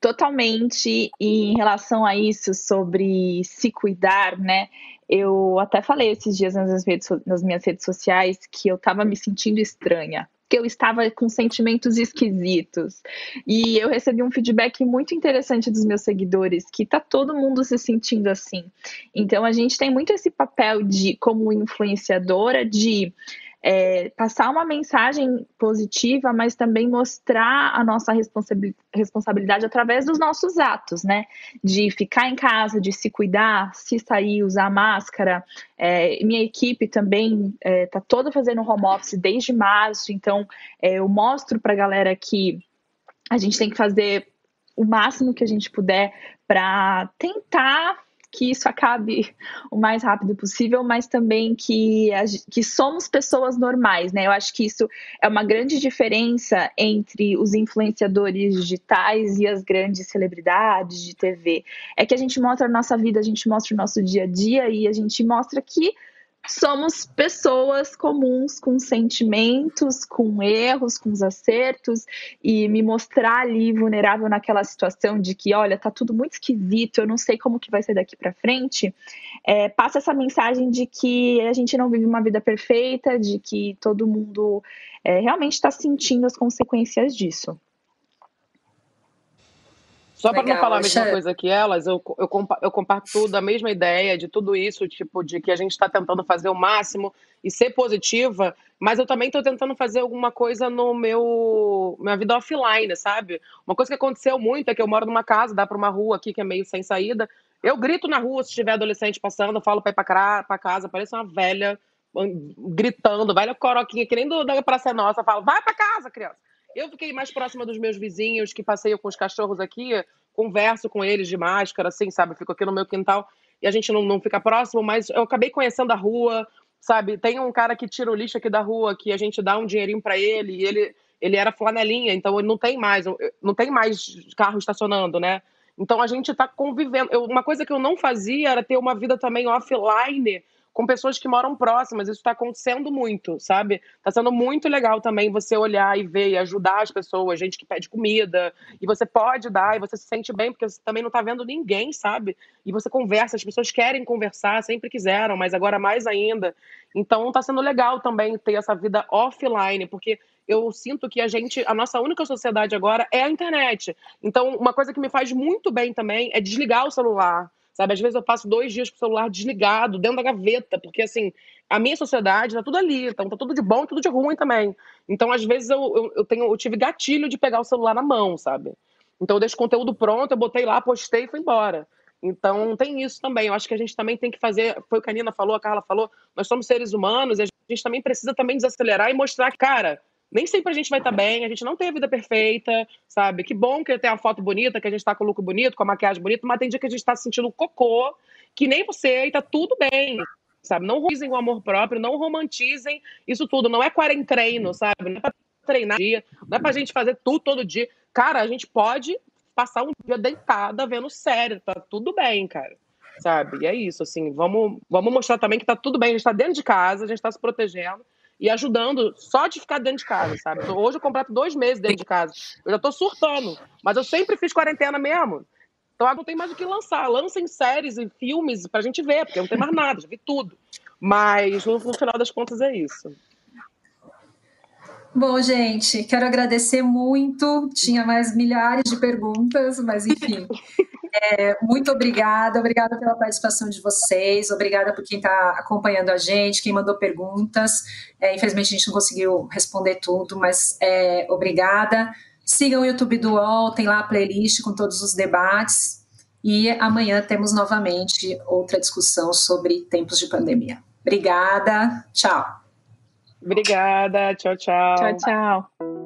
totalmente em relação a isso sobre se cuidar, né? Eu até falei esses dias nas, redes, nas minhas redes sociais que eu estava me sentindo estranha, que eu estava com sentimentos esquisitos. E eu recebi um feedback muito interessante dos meus seguidores, que tá todo mundo se sentindo assim. Então a gente tem muito esse papel de como influenciadora de é, passar uma mensagem positiva, mas também mostrar a nossa responsabilidade através dos nossos atos, né? De ficar em casa, de se cuidar, se sair, usar máscara. É, minha equipe também está é, toda fazendo home office desde março, então é, eu mostro para a galera que a gente tem que fazer o máximo que a gente puder para tentar que isso acabe o mais rápido possível, mas também que, que somos pessoas normais, né? Eu acho que isso é uma grande diferença entre os influenciadores digitais e as grandes celebridades de TV. É que a gente mostra a nossa vida, a gente mostra o nosso dia a dia e a gente mostra que somos pessoas comuns com sentimentos, com erros, com os acertos e me mostrar ali vulnerável naquela situação de que, olha, tá tudo muito esquisito, eu não sei como que vai ser daqui para frente, é, passa essa mensagem de que a gente não vive uma vida perfeita, de que todo mundo é, realmente está sentindo as consequências disso. Só para não falar a mesma coisa que elas, eu, eu, eu comparto da mesma ideia de tudo isso, tipo, de que a gente está tentando fazer o máximo e ser positiva, mas eu também estou tentando fazer alguma coisa no meu minha vida offline, sabe? Uma coisa que aconteceu muito é que eu moro numa casa, dá para uma rua aqui que é meio sem saída. Eu grito na rua se tiver adolescente passando, eu falo para ir para casa, parece uma velha gritando, velha coroquinha, que nem do, da Praça Nossa, falo, vai para casa, criança. Eu fiquei mais próxima dos meus vizinhos que passeio com os cachorros aqui, converso com eles de máscara, assim, sabe? Fico aqui no meu quintal e a gente não, não fica próximo, mas eu acabei conhecendo a rua, sabe? Tem um cara que tira o lixo aqui da rua, que a gente dá um dinheirinho para ele, e ele, ele era flanelinha, então ele não tem mais, não tem mais carro estacionando, né? Então a gente está convivendo. Eu, uma coisa que eu não fazia era ter uma vida também offline com pessoas que moram próximas. Isso está acontecendo muito, sabe? Está sendo muito legal também você olhar e ver e ajudar as pessoas, gente que pede comida, e você pode dar, e você se sente bem, porque você também não está vendo ninguém, sabe? E você conversa, as pessoas querem conversar, sempre quiseram, mas agora mais ainda. Então está sendo legal também ter essa vida offline, porque eu sinto que a gente, a nossa única sociedade agora é a internet. Então, uma coisa que me faz muito bem também é desligar o celular sabe? Às vezes eu passo dois dias com o celular desligado, dentro da gaveta, porque, assim, a minha sociedade tá tudo ali, então tá tudo de bom, tudo de ruim também. Então, às vezes, eu, eu, eu, tenho, eu tive gatilho de pegar o celular na mão, sabe? Então, eu deixo o conteúdo pronto, eu botei lá, postei e fui embora. Então, tem isso também. Eu acho que a gente também tem que fazer, foi o que a Nina falou, a Carla falou, nós somos seres humanos e a gente também precisa também desacelerar e mostrar cara, nem sempre a gente vai estar tá bem, a gente não tem a vida perfeita, sabe? Que bom que tem a foto bonita, que a gente tá com o look bonito, com a maquiagem bonita, mas tem dia que a gente tá sentindo cocô, que nem você, e tá tudo bem, sabe? Não romantizem o amor próprio, não romantizem isso tudo. Não é quarentreino, sabe? Não é pra treinar dia, não é pra gente fazer tudo todo dia. Cara, a gente pode passar um dia deitada vendo sério, tá tudo bem, cara. Sabe? E é isso, assim, vamos, vamos mostrar também que tá tudo bem, a gente tá dentro de casa, a gente tá se protegendo e ajudando só de ficar dentro de casa, sabe? Então, hoje eu completo dois meses dentro de casa. Eu já tô surtando, mas eu sempre fiz quarentena mesmo. Então não tem mais o que lançar. Lancem séries e filmes pra gente ver, porque não tem mais nada, já vi tudo. Mas no, no final das contas é isso. Bom, gente, quero agradecer muito. Tinha mais milhares de perguntas, mas enfim. É, muito obrigada, obrigada pela participação de vocês, obrigada por quem está acompanhando a gente, quem mandou perguntas. É, infelizmente a gente não conseguiu responder tudo, mas é, obrigada. Sigam o YouTube do UOL, tem lá a playlist com todos os debates. E amanhã temos novamente outra discussão sobre tempos de pandemia. Obrigada, tchau. Obrigada, tchau, tchau. Tchau, tchau.